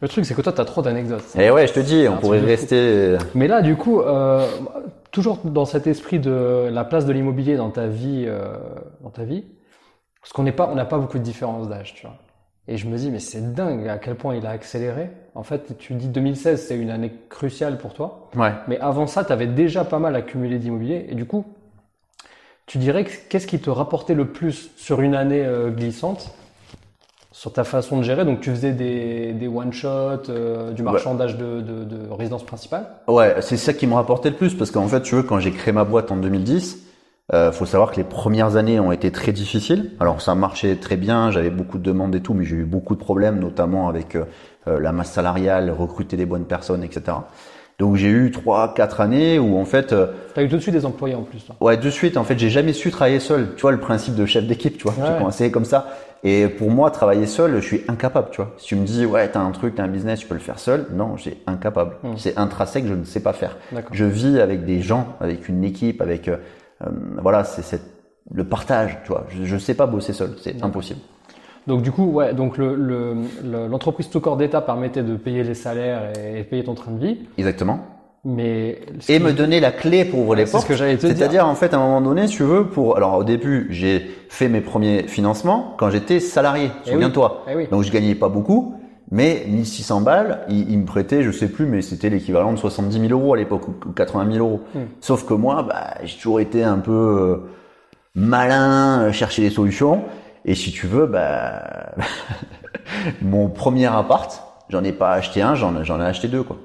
B: Le truc, c'est que toi, t'as trop d'anecdotes.
A: Et ouais, je te dis, on pourrait rester.
B: Mais là, du coup, euh, toujours dans cet esprit de la place de l'immobilier dans ta vie, euh, dans ta vie, parce qu'on n'est pas, on n'a pas beaucoup de différence d'âge, tu vois. Et je me dis, mais c'est dingue à quel point il a accéléré. En fait, tu dis 2016, c'est une année cruciale pour toi.
A: Ouais.
B: Mais avant ça, tu avais déjà pas mal accumulé d'immobilier. Et du coup, tu dirais que qu'est-ce qui te rapportait le plus sur une année euh, glissante sur ta façon de gérer? Donc, tu faisais des, des one-shots, euh, du marchandage de, de, de résidence principale?
A: Ouais, c'est ça qui me rapportait le plus parce qu'en fait, tu veux, quand j'ai créé ma boîte en 2010, euh, faut savoir que les premières années ont été très difficiles. Alors ça marchait très bien, j'avais beaucoup de demandes et tout, mais j'ai eu beaucoup de problèmes, notamment avec euh, euh, la masse salariale, recruter des bonnes personnes, etc. Donc j'ai eu trois, quatre années où en fait, euh,
B: Tu as eu tout de suite des employés en plus. toi.
A: ouais, de suite, en fait, j'ai jamais su travailler seul. Tu vois le principe de chef d'équipe, tu vois.
B: Ouais.
A: J'ai commencé comme ça. Et pour moi, travailler seul, je suis incapable, tu vois. Si tu me dis, ouais, t'as un truc, t'as un business, tu peux le faire seul. Non, j'ai incapable.
B: Hmm.
A: C'est intrinsèque, je ne sais pas faire. Je vis avec des gens, avec une équipe, avec euh, voilà, c'est c'est le partage, tu vois. Je, je sais pas bosser seul, c'est impossible.
B: Donc, du coup, ouais, donc le, le, le- l'entreprise tout corps d'État permettait de payer les salaires et, et payer ton train de vie.
A: Exactement.
B: Mais.
A: Et me donner la clé pour ouvrir les
B: C'est
A: portes.
B: ce que j'allais te dire.
A: C'est-à-dire, en fait, à un moment donné, si tu veux, pour, alors, au début, j'ai fait mes premiers financements quand j'étais salarié.
B: Eh
A: Souviens-toi.
B: oui. Eh oui.
A: Donc, je gagnais pas beaucoup. Mais 1600 balles, il, il me prêtait, je sais plus, mais c'était l'équivalent de 70 000 euros à l'époque, ou 80 000 euros.
B: Hmm.
A: Sauf que moi, bah, j'ai toujours été un peu euh, malin, euh, chercher des solutions. Et si tu veux, bah, *laughs* mon premier appart, j'en ai pas acheté un, j'en j'en ai acheté deux, quoi.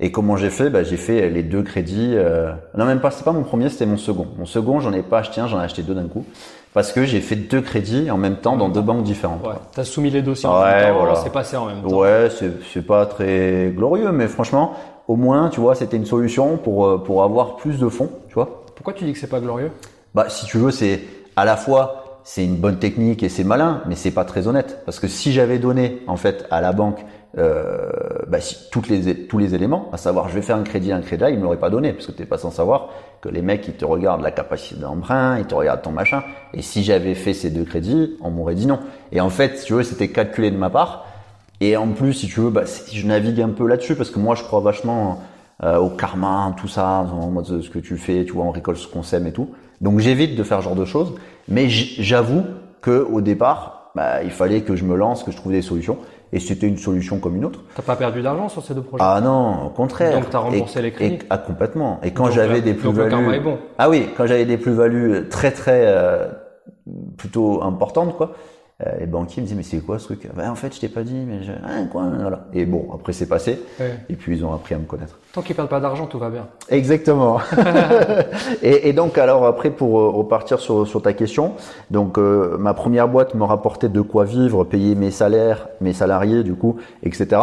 A: Et comment j'ai fait? Bah, J'ai fait les deux crédits. euh, Non, même pas. C'est pas mon premier, c'était mon second. Mon second, j'en ai pas acheté un, j'en ai acheté deux d'un coup, parce que j'ai fait deux crédits en même temps dans deux banques différentes.
B: Ouais, t'as soumis les dossiers en
A: Ouais,
B: même temps,
A: voilà.
B: c'est passé en même temps.
A: Ouais, c'est c'est pas très glorieux, mais franchement, au moins, tu vois, c'était une solution pour euh, pour avoir plus de fonds, tu vois.
B: Pourquoi tu dis que c'est pas glorieux?
A: Bah, si tu veux, c'est à la fois c'est une bonne technique et c'est malin, mais c'est pas très honnête parce que si j'avais donné en fait à la banque euh, bah, si, toutes les, tous les éléments, à savoir je vais faire un crédit, un crédit, il me l'aurait pas donné parce que t'es pas sans savoir que les mecs ils te regardent la capacité d'emprunt, ils te regardent ton machin. Et si j'avais fait ces deux crédits, on m'aurait dit non. Et en fait, si tu veux, c'était calculé de ma part. Et en plus, si tu veux, bah, je navigue un peu là-dessus parce que moi je crois vachement euh, au karma, tout ça, en mode ce que tu fais, tu vois, on récolte ce qu'on sème et tout. Donc j'évite de faire ce genre de choses. Mais j'avoue que au départ, bah, il fallait que je me lance, que je trouve des solutions et c'était une solution comme une autre.
B: T'as pas perdu d'argent sur ces deux projets?
A: Ah non, au contraire.
B: Donc t'as remboursé les crédits
A: Ah complètement. Et quand j'avais des plus-values,
B: bon.
A: ah oui, quand j'avais des plus-values très très euh, plutôt importantes quoi, euh, les banquiers me disaient mais c'est quoi ce truc? Ben, En fait je t'ai pas dit mais je... ah, quoi voilà. Et bon après c'est passé et puis ils ont appris à me connaître.
B: Tant qu'ils perdent pas d'argent tout va bien.
A: Exactement. *laughs* *laughs* et, et, donc alors après pour euh, repartir sur, sur ta question, donc euh, ma première boîte me rapportait de quoi vivre, payer mes salaires, mes salariés du coup, etc.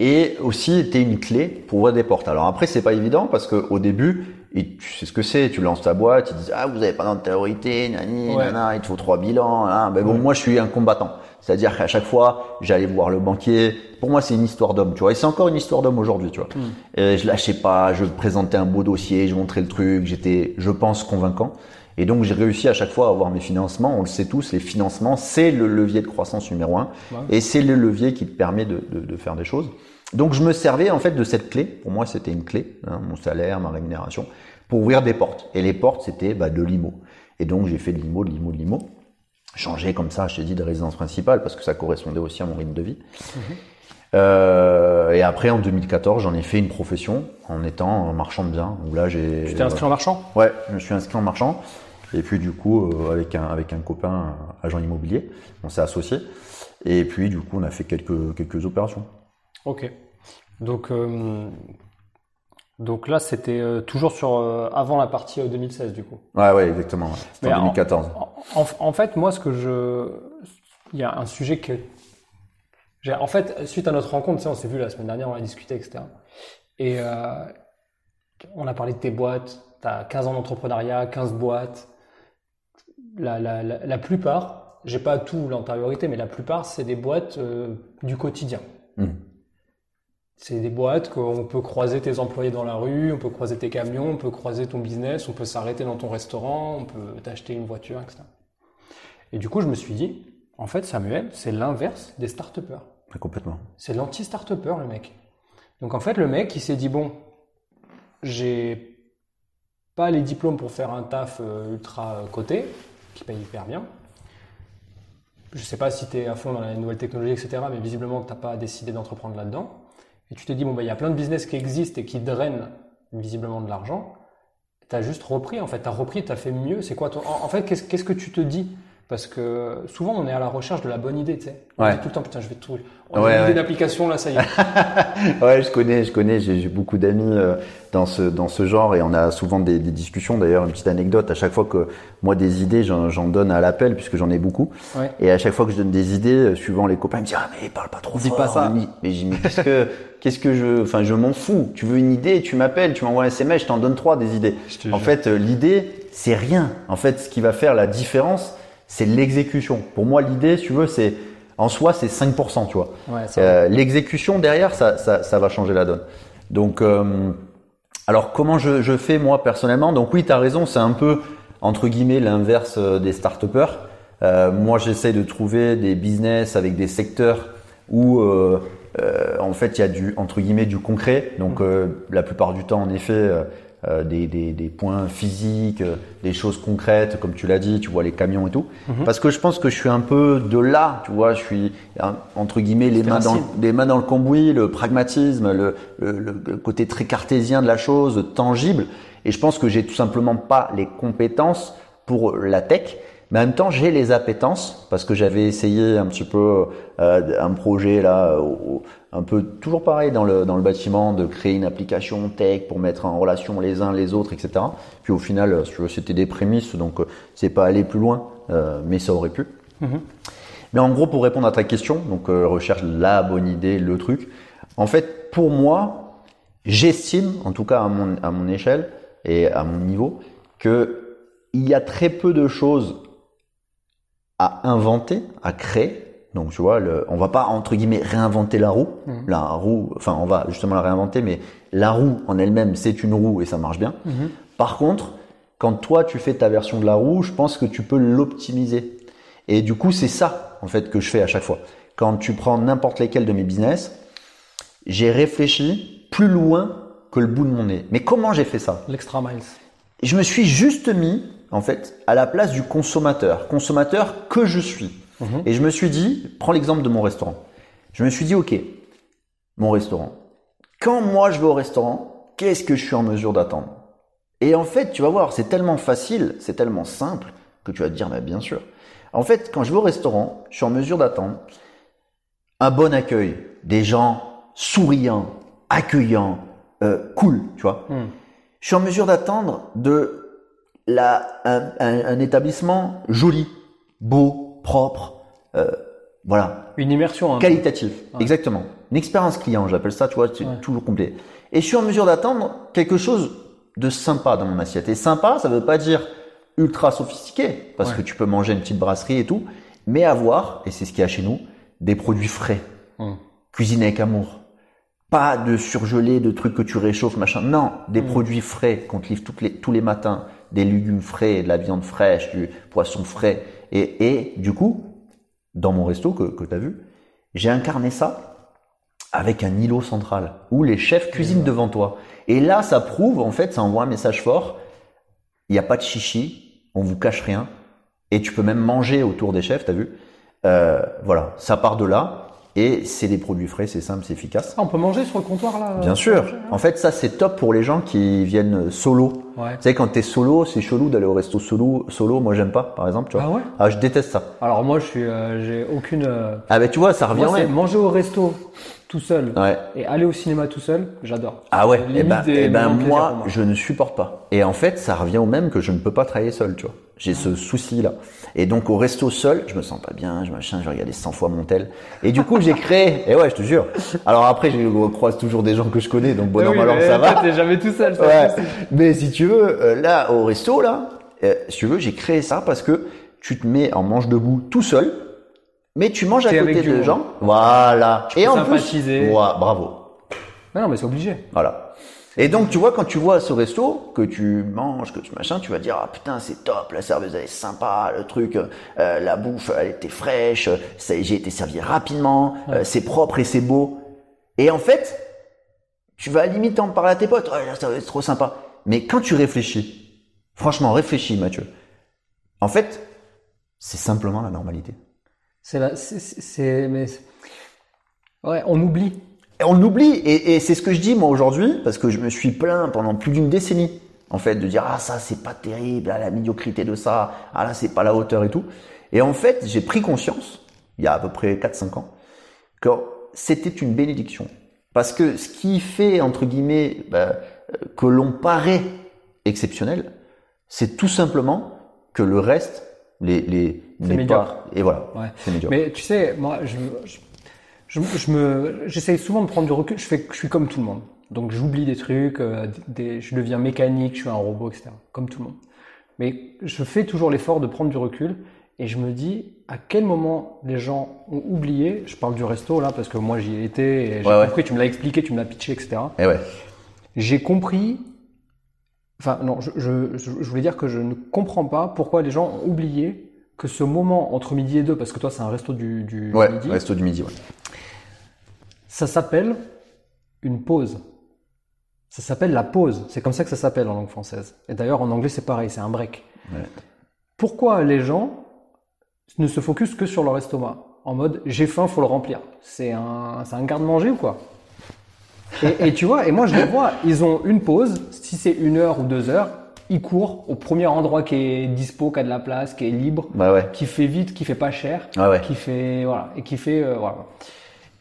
A: Et aussi était une clé pour ouvrir des portes. Alors après c'est pas évident parce que au début et tu sais ce que c'est, tu lances ta boîte, ils disent ah vous avez pas d'antériorité, nani, nana, il te faut trois bilans. Hein. Ben bon, moi je suis un combattant, c'est-à-dire qu'à chaque fois j'allais voir le banquier. Pour moi c'est une histoire d'homme, tu vois, et c'est encore une histoire d'homme aujourd'hui, tu vois. Hmm. Et je lâchais pas, je présentais un beau dossier, je montrais le truc, j'étais, je pense, convaincant. Et donc j'ai réussi à chaque fois à avoir mes financements. On le sait tous, les financements c'est le levier de croissance numéro un, et c'est le levier qui te permet de, de, de faire des choses. Donc je me servais en fait de cette clé, pour moi c'était une clé, hein, mon salaire, ma rémunération, pour ouvrir des portes. Et les portes c'était bah, de l'IMO. Et donc j'ai fait de l'IMO, de l'IMO, de l'IMO. Changé comme ça, je t'ai dit, de résidence principale parce que ça correspondait aussi à mon rythme de vie. Mhm. Euh, et après en 2014, j'en ai fait une profession en étant marchand de biens. Où là j'ai.
B: Tu t'es inscrit en marchand?
A: Ouais, je me suis inscrit en marchand. Et puis du coup, euh, avec un avec un copain agent immobilier, on s'est associé. Et puis du coup, on a fait quelques quelques opérations.
B: Ok. Donc, euh, donc là, c'était euh, toujours sur euh, avant la partie 2016 du coup.
A: Ouais, ouais, exactement. C'était en 2014.
B: En, fait, moi, ce que je, il y a un sujet que, en fait, suite à notre rencontre, on s'est vu la semaine dernière, on a discuté, etc. Et on a parlé de tes boîtes. Tu as 15 ans d'entrepreneuriat, 15 boîtes. La, la, la, la plupart, j'ai pas tout l'antériorité, mais la plupart, c'est des boîtes du quotidien. Mmh. C'est des boîtes qu'on peut croiser tes employés dans la rue, on peut croiser tes camions, on peut croiser ton business, on peut s'arrêter dans ton restaurant, on peut t'acheter une voiture, etc. Et du coup, je me suis dit, en fait, Samuel, c'est l'inverse des start
A: Complètement.
B: C'est lanti start le mec. Donc en fait, le mec, il s'est dit, bon, j'ai pas les diplômes pour faire un taf euh, ultra coté, qui paye hyper bien. Je sais pas si tu es à fond dans la nouvelle technologie, etc., mais visiblement que tu n'as pas décidé d'entreprendre là-dedans et tu te dis, bon, bah, il y a plein de business qui existent et qui drainent visiblement de l'argent, tu as juste repris, en fait, tu as repris, tu as fait mieux. C'est quoi En, fait, qu'est-ce que tu te dis? Parce que souvent, on est à la recherche de la bonne idée, tu sais. On dit tout le temps, putain, je vais tout. On a une idée d'application, là, ça y est. *laughs*
A: ouais, je connais, je connais. J'ai beaucoup d'amis euh, dans ce dans ce genre et on a souvent des, des discussions. D'ailleurs, une petite anecdote. À chaque fois que moi des idées, j'en donne à l'appel puisque j'en ai beaucoup. Et à chaque fois que je donne des idées, euh, suivant les copains, ils me disent ah mais parle pas trop
B: Dis
A: fort.
B: pas ça.
A: Mais j'ai mais qu'est-ce que *laughs* qu'est-ce que je, enfin je m'en fous. Tu veux une idée, tu m'appelles, tu m'envoies un SMS, je t'en donne trois des idées. En fait, euh, l'idée c'est rien. En fait, ce qui va faire la différence c'est l'exécution. Pour moi, l'idée, si tu veux, c'est en soi, c'est 5%, tu vois. Euh, l'exécution derrière, ça, ça, ça, va changer la donne. Donc, euh, alors comment je, je, fais moi personnellement? Donc oui, tu as raison, c'est un peu entre guillemets l'inverse euh, des start Euh, moi, j'essaie de trouver des business avec des secteurs où euh, en fait il y a du entre guillemets du concret. Donc la plupart du temps, en effet euh, des, des, des, points physiques, euh, des choses concrètes, comme tu l'as dit, tu vois les camions et tout. Mhm. Parce que je pense que je suis un peu de là, tu vois, je suis entre guillemets les mains, dans, les mains dans le cambouis, le pragmatisme, le, le, côté très cartésien de la chose, tangible. Et je pense que j'ai tout simplement pas les compétences pour la tech. Mais en même temps, j'ai les appétences parce que j'avais essayé un petit peu euh, un projet là, un peu toujours pareil dans le dans le bâtiment, de créer une application tech pour mettre en relation les uns les autres, etc. Puis au final, c'était des prémices, donc euh, c'est pas aller plus loin, euh, mais ça aurait pu. Mm-hmm. Mais en gros, pour répondre à ta question, donc euh, recherche la bonne idée, le truc. En fait, pour moi, j'estime, en tout cas à mon à mon échelle et à mon niveau, que il y a très peu de choses à inventer, à créer, Donc tu vois, le, on va pas entre guillemets réinventer la roue.
B: Mhm.
A: La roue, enfin on va justement la réinventer, mais la roue en elle-même c'est une roue et ça marche bien.
B: Mhm.
A: Par contre, quand toi tu fais ta version de la roue, je pense que tu peux l'optimiser. Et du coup, c'est ça en fait que je fais à chaque fois. Quand tu prends n'importe lesquels de mes business, j'ai réfléchi plus loin que le bout de mon nez. Mais comment j'ai fait ça?
B: L'extra miles.
A: Je me suis juste mis en fait à la place du consommateur, consommateur que je suis.
B: Mhm.
A: Et je me suis dit, prends l'exemple de mon restaurant. Je me suis dit, ok, mon restaurant. Quand moi je vais au restaurant, qu'est-ce que je suis en mesure d'attendre? Et en fait, tu vas voir, c'est tellement facile, c'est tellement simple que tu vas te dire, bien sûr. En fait, quand je vais au restaurant, je suis en mesure d'attendre un bon accueil, des gens souriants, accueillants, euh, cool, tu vois.
B: Mhm.
A: Je suis en mesure d'attendre de la, un, un- un établissement joli, beau, propre, euh, voilà,
B: Une immersion. hein.
A: qualitatif,
B: Ouais.
A: exactement. Une expérience client, j'appelle ça, tu vois, c'est
B: Ouais.
A: toujours complet. Et je suis en mesure d'attendre quelque chose de sympa dans mon assiette. Et sympa, ça veut pas dire ultra sophistiqué, parce
B: Ouais.
A: que tu peux manger une petite brasserie et tout, mais avoir, et c'est ce qu'il y a chez nous, des produits frais,
B: Mhm.
A: cuisine avec amour. Pas de surgelé, de trucs que tu réchauffes, machin. Non, des produits frais qu'on te livre toutes les, tous les matins. Des légumes frais, de la viande fraîche, du poisson frais. Et, et du coup, dans mon resto que, que tu as vu, j'ai incarné ça avec un îlot central où les chefs cuisinent devant toi. Et là, ça prouve, en fait, ça envoie un message fort. Il n'y a pas de chichi, on vous cache rien. Et tu peux même manger autour des chefs, t'as vu Euh, Voilà, ça part de là. Et c'est des produits frais, c'est simple, c'est efficace.
B: Ah, on peut manger sur le comptoir là
A: Bien
B: euh,
A: sûr.
B: manger, là
A: En fait, ça c'est top pour les gens qui viennent solo.
B: Ouais.
A: Tu sais, quand t'es solo, c'est chelou d'aller au resto solo. Solo, moi j'aime pas, par exemple. Tu vois.
B: Ah ouais?
A: Ah, je déteste ça.
B: Alors moi, je suis, euh, j'ai aucune. euh,
A: Ah ben tu vois, ça revient.
B: Moi, manger au resto tout seul
A: Ouais.
B: et aller au cinéma tout seul, j'adore.
A: Ah ouais. Et ben, eh ben
B: de plaisir
A: moi,
B: moi.
A: je ne supporte pas. Et en fait, ça revient au même que je ne peux pas travailler seul. Tu vois. J'ai ce souci là. Et donc au resto seul, je me sens pas bien, je machin, je regardais 100 fois mon tel. Et du coup, j'ai créé. Et ouais, je te jure. Alors après, je croise toujours des gens que je connais, donc bon
B: Ah oui, mais
A: ça va.
B: T'es jamais tout seul. ça,
A: Ouais. Mais si tu veux, euh, là, au resto, là, euh, si tu veux, j'ai créé ça parce que tu te mets en manche debout tout seul, mais tu manges à côté de gens. Voilà. Et en plus, ouais, bravo.
B: Non, non, mais c'est obligé.
A: Voilà. Et donc, tu vois, quand tu vois ce resto, que tu manges, que tu machin, tu vas dire, ah putain, c'est top, la serveuse, elle est sympa, le truc, euh, la bouffe, elle était fraîche, j'ai été servi rapidement, euh, c'est propre et c'est beau. Et en fait, tu vas limite en parler à tes potes, ça va être trop sympa. Mais quand tu réfléchis, franchement, réfléchis, Mathieu. En fait, c'est simplement la normalité.
B: C'est la, c'est, c'est- c'est- mais c'est- ouais, on oublie.
A: Et on oublie, et, et c'est ce que je dis moi aujourd'hui, parce que je me suis plaint pendant plus d'une décennie, en fait, de dire ah ça c'est pas terrible, ah, la médiocrité de ça, ah là c'est pas la hauteur et tout. Et en fait, j'ai pris conscience, il y a à peu près 4-5 ans, que c'était une bénédiction. Parce que ce qui fait, entre guillemets, bah, euh, que l'on paraît exceptionnel, c'est tout simplement que le reste, les, les, pas, et voilà,
B: Ouais. Mais tu sais, moi, je, je, je, je me, j'essaye souvent de prendre du recul. Je fais, je suis comme tout le monde. Donc, j'oublie des trucs, euh, des, je deviens mécanique, je suis un robot, etc. Comme tout le monde. Mais je fais toujours l'effort de prendre du recul et je me dis à quel moment les gens ont oublié. Je parle du resto là parce que moi j'y ai été et j'ai
A: Ouais, ouais.
B: compris. Tu me l'as expliqué, tu me l'as pitché, etc.
A: Et ouais,
B: J'ai compris. Enfin, non, je je voulais dire que je ne comprends pas pourquoi les gens ont oublié que ce moment entre midi et deux, parce que toi c'est un resto du, du
A: ouais,
B: midi,
A: resto du midi, ouais.
B: Ça s'appelle une pause. Ça s'appelle la pause. C'est comme ça que ça s'appelle en langue française. Et d'ailleurs en anglais c'est pareil, c'est un break.
A: Ouais.
B: Pourquoi les gens ne se focusent que sur leur estomac En mode j'ai faim, faut le remplir. C'est un, un garde-manger ou quoi? Et, et tu vois, et moi je les vois, ils ont une pause, si c'est une heure ou deux heures, ils courent au premier endroit qui est dispo, qui a de la place, qui est libre,
A: ouais.
B: qui fait vite, qui fait pas cher,
A: ouais.
B: qui fait voilà et qui fait euh, voilà.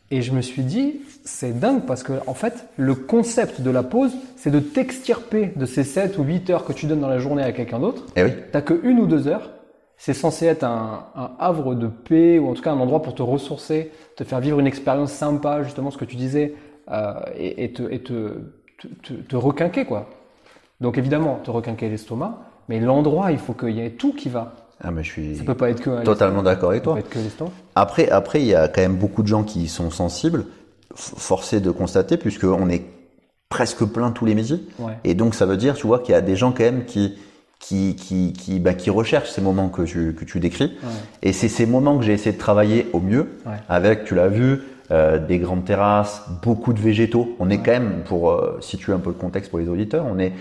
B: Et je me suis dit, c'est dingue parce que en fait, le concept de la pause, c'est de t'extirper de ces 7 ou 8 heures que tu donnes dans la journée à quelqu'un d'autre.
A: Eh oui.
B: T'as que une ou deux heures. C'est censé être un, un havre de paix ou en tout cas un endroit pour te ressourcer, te faire vivre une expérience sympa, justement ce que tu disais, euh, et, et te, et te, te, te, te requinquer quoi. Donc évidemment, te requinquer l'estomac, mais l'endroit, il faut qu'il y ait tout qui va.
A: Ah, mais je suis
B: Ça peut pas être que
A: totalement d'accord avec
B: Ça
A: toi.
B: être que.
A: Après, après, il y a quand même beaucoup de gens qui sont sensibles, f- forcé de constater, puisque on est presque plein tous les midis.
B: Ouais.
A: Et donc, ça veut dire, tu vois, qu'il y a des gens quand même qui, qui, qui, qui, bah, qui recherchent ces moments que tu, que tu décris.
B: Ouais.
A: Et c'est ces moments que j'ai essayé de travailler au mieux,
B: Ouais.
A: avec, tu l'as vu, euh, des grandes terrasses, beaucoup de végétaux. On est quand même, pour euh, situer un peu le contexte pour les auditeurs, on est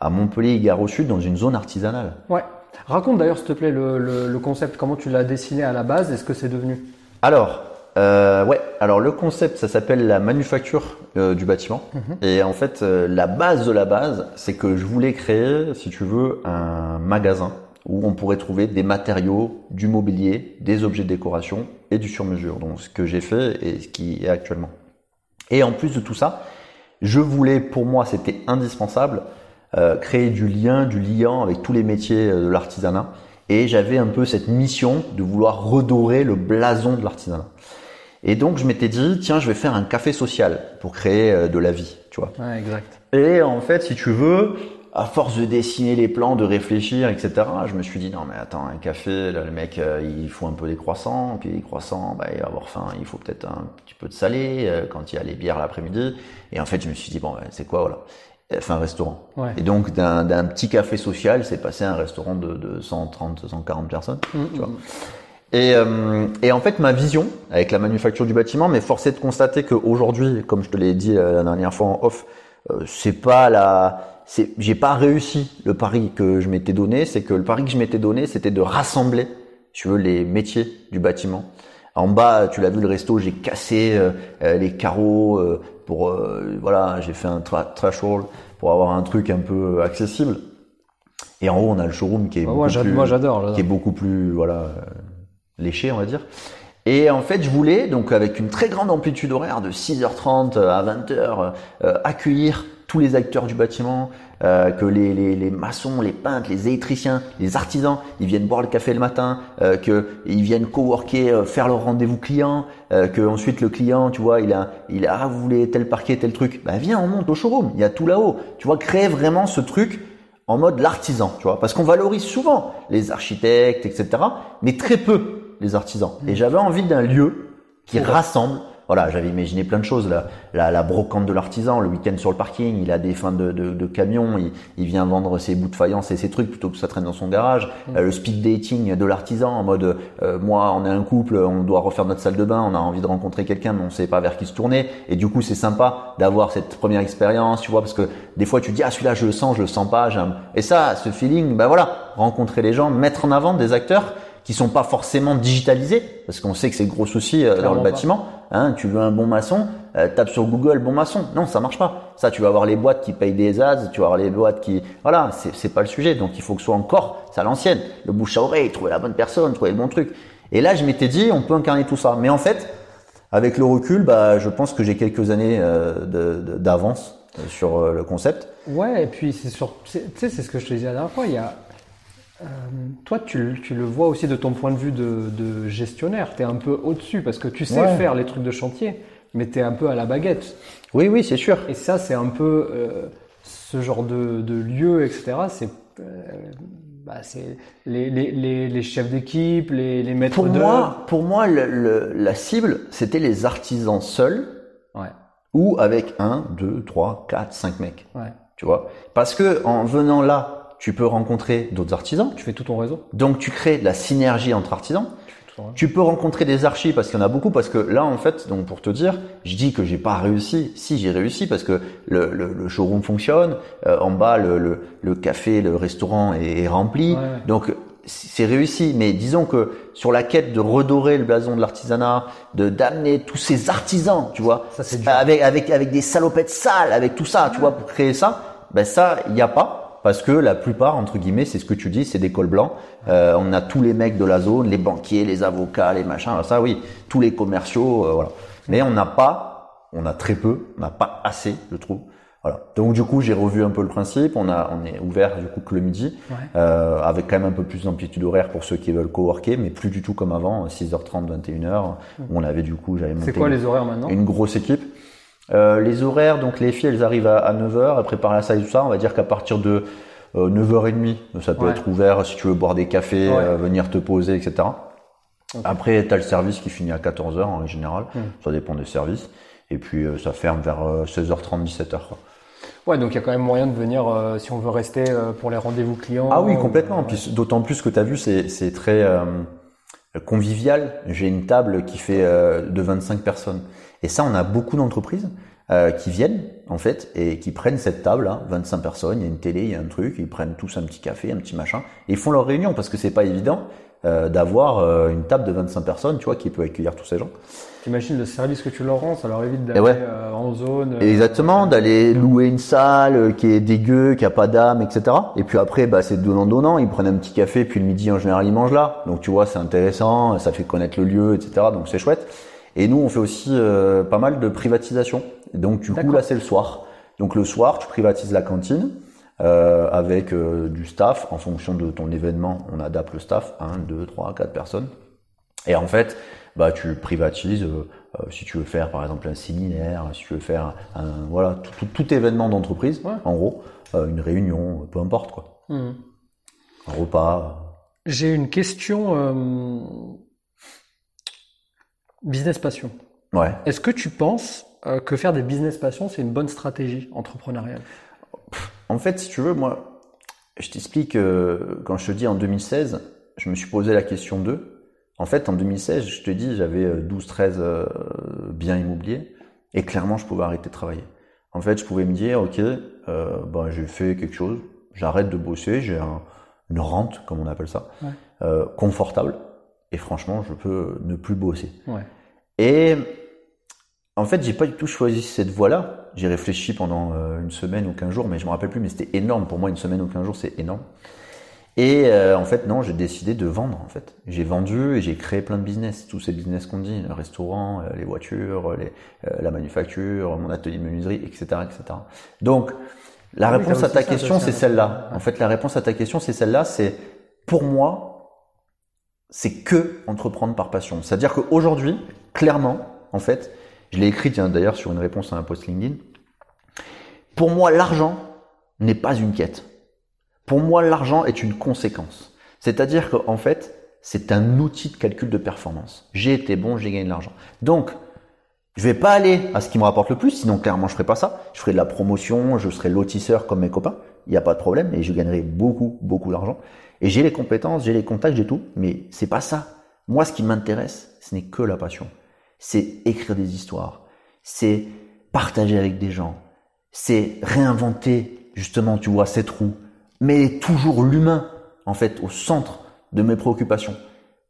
A: à Montpellier, Gare au Sud, dans une zone artisanale.
B: Ouais. Raconte d'ailleurs, s'il te plaît, le, le, le concept, comment tu l'as dessiné à la base et ce que c'est devenu?
A: Alors, euh, ouais, alors le concept, ça s'appelle la manufacture euh, du bâtiment. Et en fait, euh, la base de la base, c'est que je voulais créer, si tu veux, un magasin où on pourrait trouver des matériaux, du mobilier, des objets de décoration et du sur-mesure. Donc, ce que j'ai fait et ce qui est actuellement. Et en plus de tout ça, je voulais, pour moi, c'était indispensable, euh, créer du lien, du liant avec tous les métiers euh, de l'artisanat. Et j'avais un peu cette mission de vouloir redorer le blason de l'artisanat. Et donc, je m'étais dit, tiens, je vais faire un café social pour créer euh, de la vie, tu vois.
B: Ouais, exact.
A: Et en fait, si tu veux, à force de dessiner les plans, de réfléchir, etc., je me suis dit, non mais attends, un café, là, le mec, euh, il faut un peu des croissants, puis les croissants, bah, il va avoir faim, il faut peut-être un petit peu de salé, quand il y a les bières l'après-midi. Et en fait, je me suis dit, bon, bah, c'est quoi, voilà, un restaurant.
B: Ouais.
A: Et donc, d'un petit café social, c'est passé à un restaurant de, de 130, 140 personnes. tu vois. Et, euh, et en fait, ma vision avec la manufacture du bâtiment, mais forcé de constater qu'aujourd'hui, comme je te l'ai dit euh, la dernière fois en off, euh, c'est pas la, c'est, j'ai pas réussi le pari que je m'étais donné. C'est que le pari que je m'étais donné, c'était de rassembler, tu veux, les métiers du bâtiment. En bas, tu l'as vu, le resto, j'ai cassé euh, euh, les carreaux euh, pour, euh, voilà, j'ai fait un tra- threshold pour avoir un truc un peu accessible. Et en haut, on a le showroom qui est
B: Bah,
A: beaucoup
B: moi, j'ad-
A: plus-
B: moi, j'adore. j'adore.
A: qui est beaucoup plus voilà léché on va dire et en fait je voulais donc avec une très grande amplitude horaire de 6h30 à 20h euh, accueillir tous les acteurs du bâtiment euh, que les, les, les maçons les peintres les électriciens les artisans ils viennent boire le café le matin euh, que ils viennent coworker euh, faire leur rendez-vous client euh, que ensuite le client tu vois il a il a ah vous voulez tel parquet tel truc bah viens on monte au showroom il y a tout là-haut tu vois créer vraiment ce truc en mode l'artisan, tu vois, parce qu'on valorise souvent les architectes, etc., mais très peu les artisans. Et j'avais envie d'un lieu qui rassemble. Voilà, j'avais imaginé plein de choses. La, la, la brocante de l'artisan, le week-end sur le parking, il a des fins de, de, de camion, il, il vient vendre ses bouts de faïence et ses trucs plutôt que ça traîne dans son garage. Euh, le speed dating de l'artisan, en mode, euh, moi, on est un couple, on doit refaire notre salle de bain, on a envie de rencontrer quelqu'un, mais on sait pas vers qui se tourner. Et du coup, c'est sympa d'avoir cette première expérience, tu vois, parce que des fois, tu dis, ah, celui-là, je le sens, je le sens pas. Et ça, ce feeling, ben voilà, rencontrer les gens, mettre en avant des acteurs qui sont pas forcément digitalisés, parce qu'on sait que c'est le gros souci euh, dans le bâtiment. Hein, tu veux un bon maçon, euh, tape sur Google bon maçon. Non, ça marche pas. Ça, tu vas avoir les boîtes qui payent des ads, tu vas avoir les boîtes qui, voilà, c'est c'est pas le sujet. Donc il faut que ce soit encore, c'est à l'ancienne, le bouche à oreille, trouver la bonne personne, trouver le bon truc. Et là, je m'étais dit, on peut incarner tout ça. Mais en fait, avec le recul, bah, je pense que j'ai quelques années euh, d'avance euh, sur euh, le concept.
B: Ouais, et puis c'est sur, tu sais, c'est ce que je te disais la dernière fois. Il y a, euh, toi, tu, le- tu le vois aussi de ton point de vue de, de gestionnaire. Tu es un peu au-dessus parce que tu sais
A: Ouais.
B: faire les trucs de chantier, mais tu es un peu à la baguette.
A: Oui, oui, c'est sûr.
B: Et ça, c'est un peu euh, ce genre de, de lieu, etc. C'est euh, bah, c'est les, les, les, les chefs d'équipe, les, les maîtres
A: Pour moi, pour moi, le- le- la cible, c'était les artisans seuls
B: Ouais,
A: ou avec un, deux, trois, quatre, cinq mecs.
B: ouais.
A: Tu vois? Parce que en venant là, tu peux rencontrer d'autres artisans.
B: Tu fais tout ton réseau.
A: Donc tu crées de la synergie entre artisans.
B: Tu
A: peux rencontrer des archis parce qu'il y en a beaucoup. Parce que là, en fait, donc pour te dire, je dis que j'ai pas réussi. Si j'ai réussi parce que le, le, le showroom fonctionne. Euh, en bas, le, le, le café, le restaurant est, est rempli.
B: Ouais, ouais.
A: Donc c'est réussi. Mais disons que sur la quête de redorer le blason de l'artisanat, de d'amener tous ces artisans, tu vois,
B: Ça,
A: avec avec avec des salopettes sales, avec tout ça, tu vois, pour créer ça, ben ça, il y a pas. Parce que la plupart, entre guillemets, c'est ce que tu dis, c'est des cols blancs. Euh, on a tous les mecs de la zone, les banquiers, les avocats, les machins, ça oui, tous les commerciaux, euh, voilà. Mais on n'a pas, on a très peu, on n'a pas assez, je trouve. Voilà. Donc du coup, j'ai revu un peu le principe. On a, on est ouvert du coup que le midi,
B: Ouais.
A: euh, avec quand même un peu plus d'amplitude horaire pour ceux qui veulent coworker, mais plus du tout comme avant, 6h30, 21h. Où on avait du coup, j'avais monté
B: C'est quoi les horaires maintenant?
A: une grosse équipe. Euh, les horaires, donc les filles, elles arrivent à, 9h, elles préparent la salle et tout ça. On va dire qu'à partir de euh, 9h30, ça peut
B: Ouais.
A: être ouvert si tu veux boire des cafés,
B: Ouais.
A: euh, venir te poser, etc. Après, tu as le service qui finit à 14h en général,
B: Hmm.
A: ça dépend des services. Et puis euh, ça ferme vers euh, 16h30, 17h. Quoi.
B: Ouais, donc il y a quand même moyen de venir euh, si on veut rester euh, pour les rendez-vous clients.
A: Ah oui, complètement. Puis D'autant plus que tu as vu, c'est c'est très euh, convivial. J'ai une table qui fait de 25 personnes. Et ça, on a beaucoup d'entreprises euh, qui viennent, en fait, et qui prennent cette table, là, 25 personnes, il y a une télé, il y a un truc, ils prennent tous un petit café, un petit machin, et ils font leur réunion, parce que c'est pas évident euh, d'avoir euh, une table de 25 personnes, tu vois, qui peut accueillir tous ces gens.
B: T'imagines le service que tu leur rends, ça leur évite d'aller
A: ouais.
B: euh, en zone. euh,
A: exactement, d'aller louer une salle euh, qui est dégueu, qui a pas d'âme, etc. Et puis après, bah, c'est donnant-donnant. Ils prennent un petit café, puis le midi, en général, ils mangent là. Donc tu vois, c'est intéressant, ça fait connaître le lieu, etc. Donc c'est chouette. Et nous, on fait aussi euh, pas mal de privatisation. Donc du coup, là, c'est le soir. Donc le soir, tu privatises la cantine euh, avec euh, du staff. En fonction de ton événement, on adapte le staff. 1, 2, 3, 4 personnes. Et en fait, bah, tu privatises, euh, euh, si tu veux faire par exemple un séminaire, si tu veux faire un, voilà, tout, tout- tout événement d'entreprise,
B: Ouais.
A: en gros, euh, une réunion, peu importe quoi,
B: Mhm.
A: un repas.
B: J'ai une question euh, business passion.
A: Ouais.
B: Est-ce que tu penses euh, que faire des business passion, c'est une bonne stratégie entrepreneuriale?
A: En fait, si tu veux, moi, je t'explique, euh, quand je te dis en 2016, je me suis posé la question d'eux. En fait, en 2016, je te dis, j'avais 12-13 euh, biens immobiliers et clairement, je pouvais arrêter de travailler. En fait, je pouvais me dire, ok, ben, j'ai fait quelque chose, j'arrête de bosser, j'ai un- une rente, comme on appelle ça,
B: Ouais.
A: confortable et franchement, je peux ne plus bosser.
B: Ouais.
A: Et en fait, j'ai pas du tout choisi cette voie-là. J'ai réfléchi pendant euh, une semaine ou 15 jours, mais je me rappelle plus, mais c'était énorme. Pour moi, une semaine ou 15 jours, c'est énorme. Et euh, en fait, non, j'ai décidé de vendre, en fait. J'ai vendu et j'ai créé plein de business. Tous ces business qu'on dit, le restaurant, euh, les voitures, les, euh, la manufacture, mon atelier de menuiserie, etc., etc. Donc, la
B: Ah
A: réponse à ta question, c'est celle-là. En fait, la réponse à ta question, c'est celle-là. C'est, pour moi, c'est que entreprendre par passion. C'est-à-dire qu'aujourd'hui, clairement, en fait, je l'ai écrit d'ailleurs sur une réponse à un post LinkedIn. Pour moi, l'argent n'est pas une quête. Pour moi, l'argent est une conséquence. C'est-à-dire qu'en fait, c'est un outil de calcul de performance. J'ai été bon, j'ai gagné de l'argent. Donc, je vais pas aller à ce qui me rapporte le plus, sinon clairement je ferai pas ça. Je ferai de la promotion, je serai lotisseur comme mes copains. Il n'y a pas de problème et je gagnerai beaucoup, beaucoup d'argent. Et j'ai les compétences, j'ai les contacts, j'ai tout. Mais c'est pas ça. Moi, ce qui m'intéresse, ce n'est que la passion. C'est écrire des histoires. C'est partager avec des gens. C'est réinventer, justement, tu vois, cette roue. Mais toujours l'humain, en fait, au centre de mes préoccupations.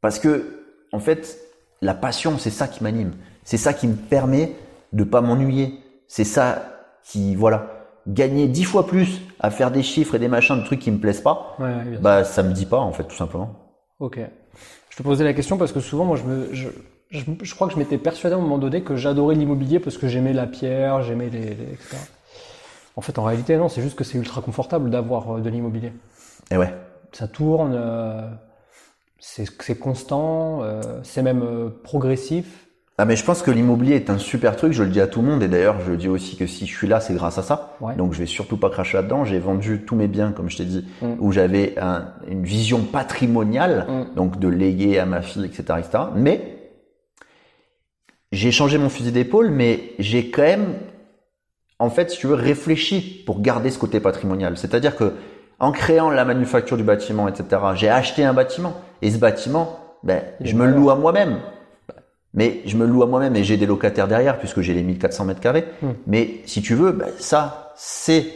A: Parce que, en fait, la passion, c'est ça qui m'anime. C'est ça qui me permet de pas m'ennuyer. C'est ça qui, voilà, gagner dix fois plus à faire des chiffres et des machins, de trucs qui me plaisent pas,
B: Ouais, ouais,
A: bah, ça me dit pas, en fait, tout simplement.
B: Ok. Je te posais la question parce que souvent, moi, je, me, je, je, je crois que je m'étais persuadé à un moment donné que j'adorais l'immobilier parce que j'aimais la pierre, j'aimais les, les- etc. En fait, en réalité, non, c'est juste que c'est ultra confortable d'avoir euh, de l'immobilier.
A: Et ouais.
B: Ça tourne, euh, c'est c'est constant, euh, c'est même euh, progressif.
A: Ah mais je pense que l'immobilier est un super truc, je le dis à tout le monde et d'ailleurs je dis aussi que si je suis là c'est grâce à ça.
B: Ouais.
A: Donc je vais surtout pas cracher là-dedans. J'ai vendu tous mes biens comme je t'ai dit
B: Mm.
A: où j'avais un- une vision patrimoniale
B: Mm.
A: donc de léguer à ma fille etc etc. Mais j'ai changé mon fusil d'épaule mais j'ai quand même en fait si tu veux réfléchi pour garder ce côté patrimonial. C'est-à-dire que en créant la manufacture du bâtiment etc. J'ai acheté un bâtiment et ce bâtiment ben je me le loue à moi-même. Mais je me loue à moi-même et j'ai des locataires derrière puisque j'ai les 1400 mètres carrés.
B: Hmm.
A: Mais si tu veux, ben, ça, c'est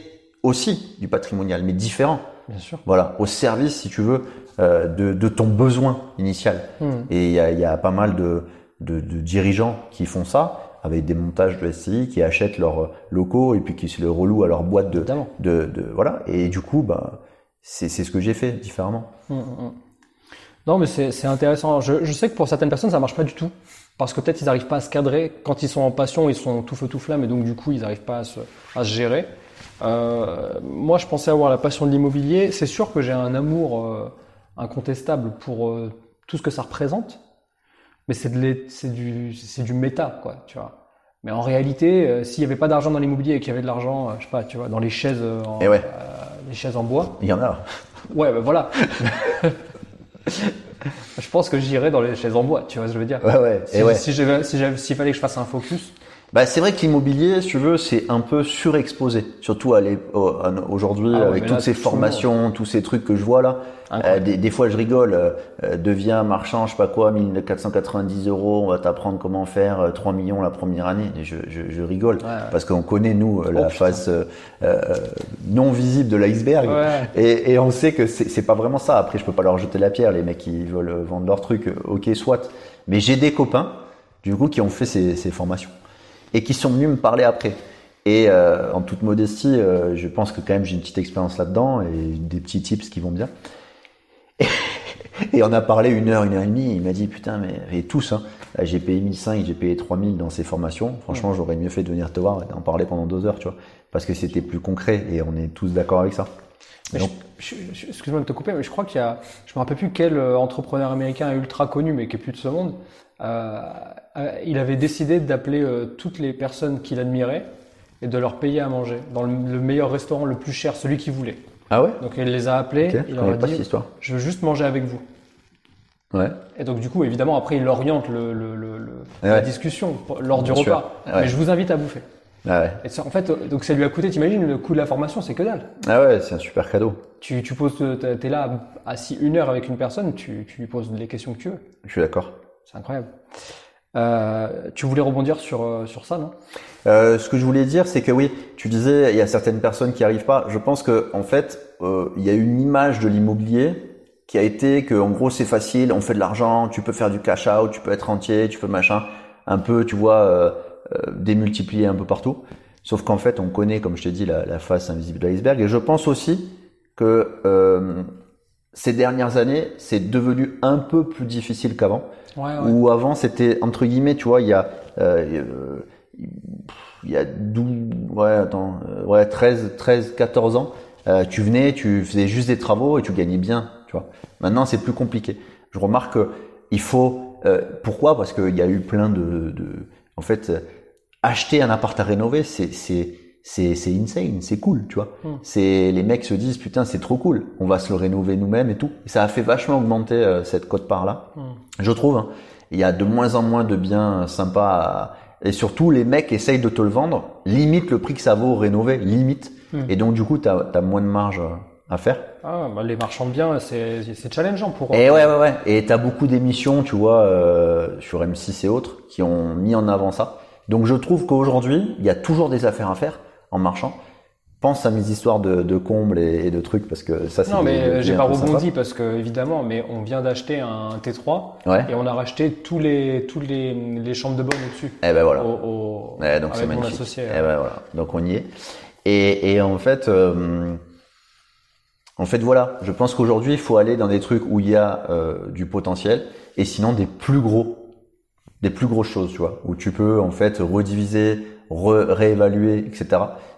A: aussi du patrimonial, mais différent.
B: Bien sûr.
A: Voilà, au service, si tu veux, euh, de, de ton besoin initial.
B: Mm.
A: Et il y a, y a pas mal de, de, de dirigeants qui font ça avec des montages de SCI, qui achètent leurs locaux et puis qui se le relouent à leur boîte de, de, de voilà. Et du coup, bah, c'est c'est ce que j'ai fait différemment.
B: Mm, mm, mm. Non, mais c'est c'est intéressant. Je, je sais que pour certaines personnes, ça marche pas du tout. Parce que peut-être ils n'arrivent pas à se cadrer. Quand ils sont en passion, ils sont tout feu tout flamme et donc du coup, ils n'arrivent pas à se, à se gérer. Euh, moi, je pensais avoir la passion de l'immobilier. C'est sûr que j'ai un amour euh, incontestable pour euh, tout ce que ça représente. Mais c'est du, c'est du méta, quoi, tu vois. Mais en réalité, s'il n'y avait pas d'argent dans l'immobilier et qu'il y avait de l'argent, je sais pas, tu vois, dans les chaises, en-
A: Et ouais.
B: euh, les chaises en bois.
A: Il y en a.
B: Ouais, ben voilà. *laughs* je pense que j'irais dans les chaises en bois, tu vois ce que je veux dire?
A: Ouais, ouais.
B: Si,
A: ouais.
B: si fallait que je fasse un focus,
A: Bah, c'est vrai que l'immobilier, si tu veux, c'est un peu surexposé. Surtout à aujourd'hui,
B: Ah ouais,
A: avec toutes
B: là,
A: ces formations, tous ces trucs que je vois là. Euh, des, des fois, je rigole. Euh, euh, deviens marchand, je sais pas quoi, 1490 euros, on va t'apprendre comment faire euh, 3 millions la première année. Et je, je, je rigole.
B: Ouais, ouais.
A: Parce qu'on connaît, nous, la
B: Oh,
A: face non visible de l'iceberg. Et, et on sait que c'est pas vraiment ça. Après, je peux pas leur jeter la pierre, les mecs qui veulent vendre leurs trucs. euh, Ok, soit. Mais j'ai des copains, du coup, qui ont fait ces, ces formations et qui sont venus me parler après. Et euh, en toute modestie, euh, je pense que quand même j'ai une petite expérience là-dedans et des petits tips qui vont bien. *laughs* Et on a parlé une heure, une heure et demie. Il m'a dit putain, mais et tous, hein, j'ai payé 1005, j'ai payé 3000 dans ces formations. Franchement, j'aurais mieux fait de venir te voir et d'en parler pendant deux heures, tu vois, parce que c'était plus concret et on est tous d'accord avec ça.
B: Excuse-moi de te couper, mais je crois qu'il y a, je me rappelle plus quel euh, entrepreneur américain ultra connu, mais qui est plus de ce monde. euh, il avait décidé d'appeler euh, toutes les personnes qu'il admirait et de leur payer à manger dans le, le meilleur restaurant le plus cher, celui qu'il voulait.
A: Ah ouais?
B: Donc il les a appelés,
A: Ok,
B: il leur a dit,
A: cette histoire.
B: je veux juste manger avec vous.
A: Ouais.
B: Et donc du coup, évidemment, après il oriente le, le- le- le-
A: Ouais.
B: la discussion lors du
A: Bien
B: repas.
A: Ouais.
B: Mais je vous invite à bouffer.
A: Ah ouais.
B: Et ça, en fait, euh, donc ça lui a coûté, t'imagines, le coût de la formation, c'est que dalle.
A: Ah ouais, c'est un super cadeau.
B: Tu, tu poses, t'es là assis une heure avec une personne, tu, tu lui poses les questions que tu veux.
A: Je suis d'accord.
B: C'est incroyable. Euh, tu voulais rebondir sur, euh, sur ça, non?
A: Euh, ce que je voulais dire, c'est que oui, tu disais, il y a certaines personnes qui arrivent pas. Je pense que en fait, euh, il y a une image de l'immobilier qui a été que, en gros, c'est facile, on fait de l'argent, tu peux faire du cash out, tu peux être entier, tu peux machin, un peu, tu vois, euh, démultiplier un peu partout. Sauf qu'en fait, on connaît, comme je t'ai dit, la, la face invisible de l'iceberg. Et je pense aussi que ces dernières années, c'est devenu un peu plus difficile qu'avant
B: Ouais,
A: où avant c'était entre guillemets, tu vois, il y a euh, il y a 12, ouais, attends, euh, ouais, 13, 13, 14 ans, euh, tu venais, tu faisais juste des travaux et tu gagnais bien, tu vois. Maintenant, c'est plus compliqué. Je remarque que il faut, euh, pourquoi? Parce qu'il y a eu plein de, de en fait, euh, acheter un appart à rénover, c'est, c'est, c'est, c'est insane, c'est cool, tu vois.
B: Mm.
A: C'est, les mecs se disent, putain, c'est trop cool, on va se le rénover nous-mêmes et tout. Et ça a fait vachement augmenter euh, cette cote-part là.
B: Mm.
A: Je trouve. hein. Il y a de moins en moins de biens sympas. à- Et surtout, les mecs essayent de te le vendre, limite le prix que ça vaut rénover, limite.
B: Mm.
A: Et donc, du coup, tu as, moins de marge euh, à faire.
B: Ah, bah, les marchands de biens, c'est c'est challengeant pour eux.
A: Et ouais, ouais, ouais. Et tu as beaucoup d'émissions, tu vois, euh, sur M6 et autres, qui ont mis en avant ça. Donc, je trouve qu'aujourd'hui, il y a toujours des affaires à faire en marchant. Pense à mes histoires de, de combles et, et de trucs, parce que ça, c'est
B: Non, mais euh, j'ai pas rebondi parce que évidemment, mais on vient d'acheter un T3
A: Ouais.
B: et on a racheté tous les tous les, les chambres de bonne au-dessus.
A: Eh ben voilà.
B: Au,
A: donc c'est magnifique.
B: associé.
A: Eh ben voilà, donc on y est. Et, et en fait, euh, en fait voilà, je pense qu'aujourd'hui il faut aller dans des trucs où il y a euh, du potentiel et sinon des plus gros, des plus grosses choses, tu vois, où tu peux en fait rediviser, re- réévaluer, etc.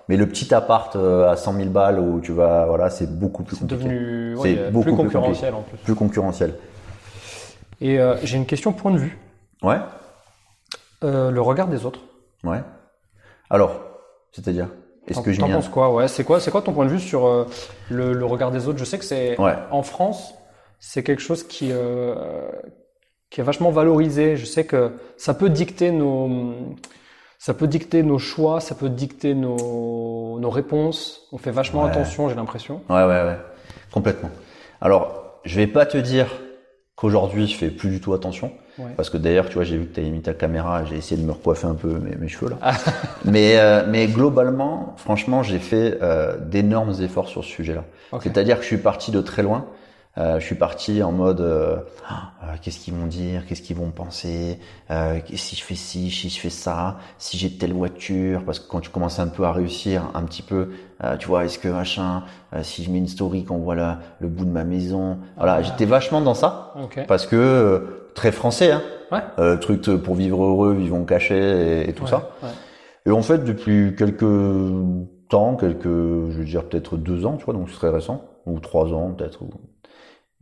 A: Mais le petit appart euh, à 100 000 balles où tu vas, voilà, c'est beaucoup plus compliqué,
B: devenu
A: C'est
B: ouais,
A: beaucoup
B: plus
A: plus
B: concurrentiel en plus.
A: plus concurrentiel.
B: Et euh, j'ai une question point de vue.
A: Ouais,
B: Euh, le regard des autres.
A: ouais. Alors, c'est-à-dire, est-ce que je
B: t'en penses quoi? Ouais, c'est quoi, c'est quoi ton point de vue sur euh, le, le regard des autres? Je sais que c'est
A: Ouais.
B: en France, c'est quelque chose qui qui est vachement valorisé. Je sais que ça peut dicter nos ça peut dicter nos choix, ça peut dicter nos nos réponses. On fait vachement
A: Ouais.
B: attention, j'ai l'impression.
A: Ouais, ouais, ouais, complètement. Alors, je vais pas te dire qu'aujourd'hui je fais plus du tout attention,
B: Ouais.
A: parce que d'ailleurs, tu vois, j'ai vu que tu as mis ta caméra, j'ai essayé de me recoiffer un peu mes, mes cheveux là.
B: Ah. *laughs*
A: mais, euh, mais globalement, franchement, j'ai fait euh, d'énormes efforts sur ce sujet-là.
B: Ok.
A: C'est-à-dire que je suis parti de très loin. Euh, je suis parti en mode euh, Ah, euh, qu'est-ce qu'ils vont dire, qu'est-ce qu'ils vont penser, euh, si je fais ci, si je fais ça, si j'ai telle voiture, parce que quand tu commences un peu à réussir un petit peu, euh, tu vois, est-ce que machin, euh, si je mets une story qu'on voit là, le bout de ma maison, voilà,
B: Ah.
A: j'étais vachement dans ça
B: Ok.
A: parce que euh, très français, hein,
B: Ouais.
A: euh, truc pour vivre heureux, vivons cachés et, et tout
B: Ouais,
A: ça.
B: ouais.
A: Et en fait, depuis quelques temps, quelques, je veux dire peut-être deux ans, tu vois, donc c'est très récent, ou trois ans peut-être, ou-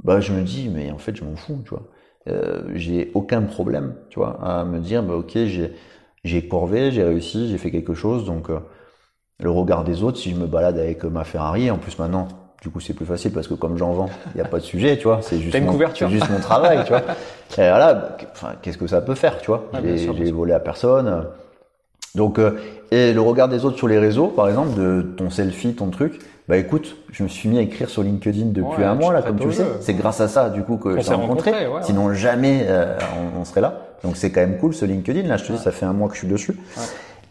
A: bah je me dis, mais en fait, je m'en fous, tu vois. Euh, j'ai aucun problème, tu vois, à me dire, bah ok, j'ai j'ai corvé, j'ai réussi, j'ai fait quelque chose, donc euh, le regard des autres, si je me balade avec ma Ferrari, en plus maintenant, du coup c'est plus facile parce que comme j'en vends, il n'y a pas de sujet, tu vois, c'est *laughs* juste,
B: une
A: mon, c'est juste mon travail, tu vois. *laughs* Et voilà, bah, enfin, qu'est-ce que ça peut faire, tu vois
B: Ah,
A: J'ai
B: sûr,
A: volé à personne. Donc, euh, et le regard des autres sur les réseaux, par exemple, de ton selfie, ton truc, bah écoute, je me suis mis à écrire sur LinkedIn depuis
B: Ouais,
A: un mois là, comme tu le sais. C'est grâce à ça, du coup, que t'ai rencontré.
B: rencontrés, ouais, ouais.
A: Sinon jamais euh, on, on serait là. Donc c'est quand même cool ce LinkedIn. Là, je te dis, ça fait un mois que je suis dessus.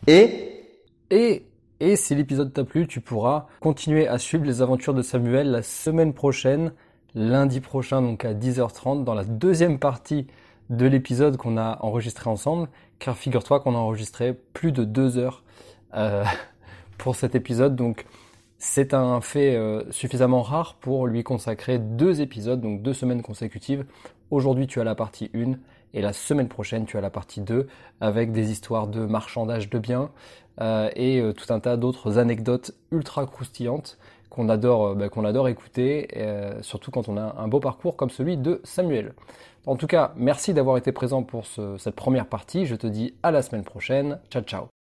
A: Et
B: Et, et si l'épisode t'a plu, tu pourras continuer à suivre les aventures de Samuel la semaine prochaine, lundi prochain, donc à 10h30, dans la deuxième partie de l'épisode qu'on a enregistré ensemble. Car figure-toi qu'on a enregistré plus de deux heures euh, *laughs* pour cet épisode. Donc c'est un fait euh, suffisamment rare pour lui consacrer deux épisodes, donc deux semaines consécutives. Aujourd'hui, tu as la partie 1 et la semaine prochaine, tu as la partie 2 avec des histoires de marchandage de biens euh, et tout un tas d'autres anecdotes ultra croustillantes qu'on adore, bah, qu'on adore écouter, surtout quand on a un beau parcours comme celui de Samuel. En tout cas, merci d'avoir été présent pour ce- cette première partie. Je te dis à la semaine prochaine. Ciao, ciao.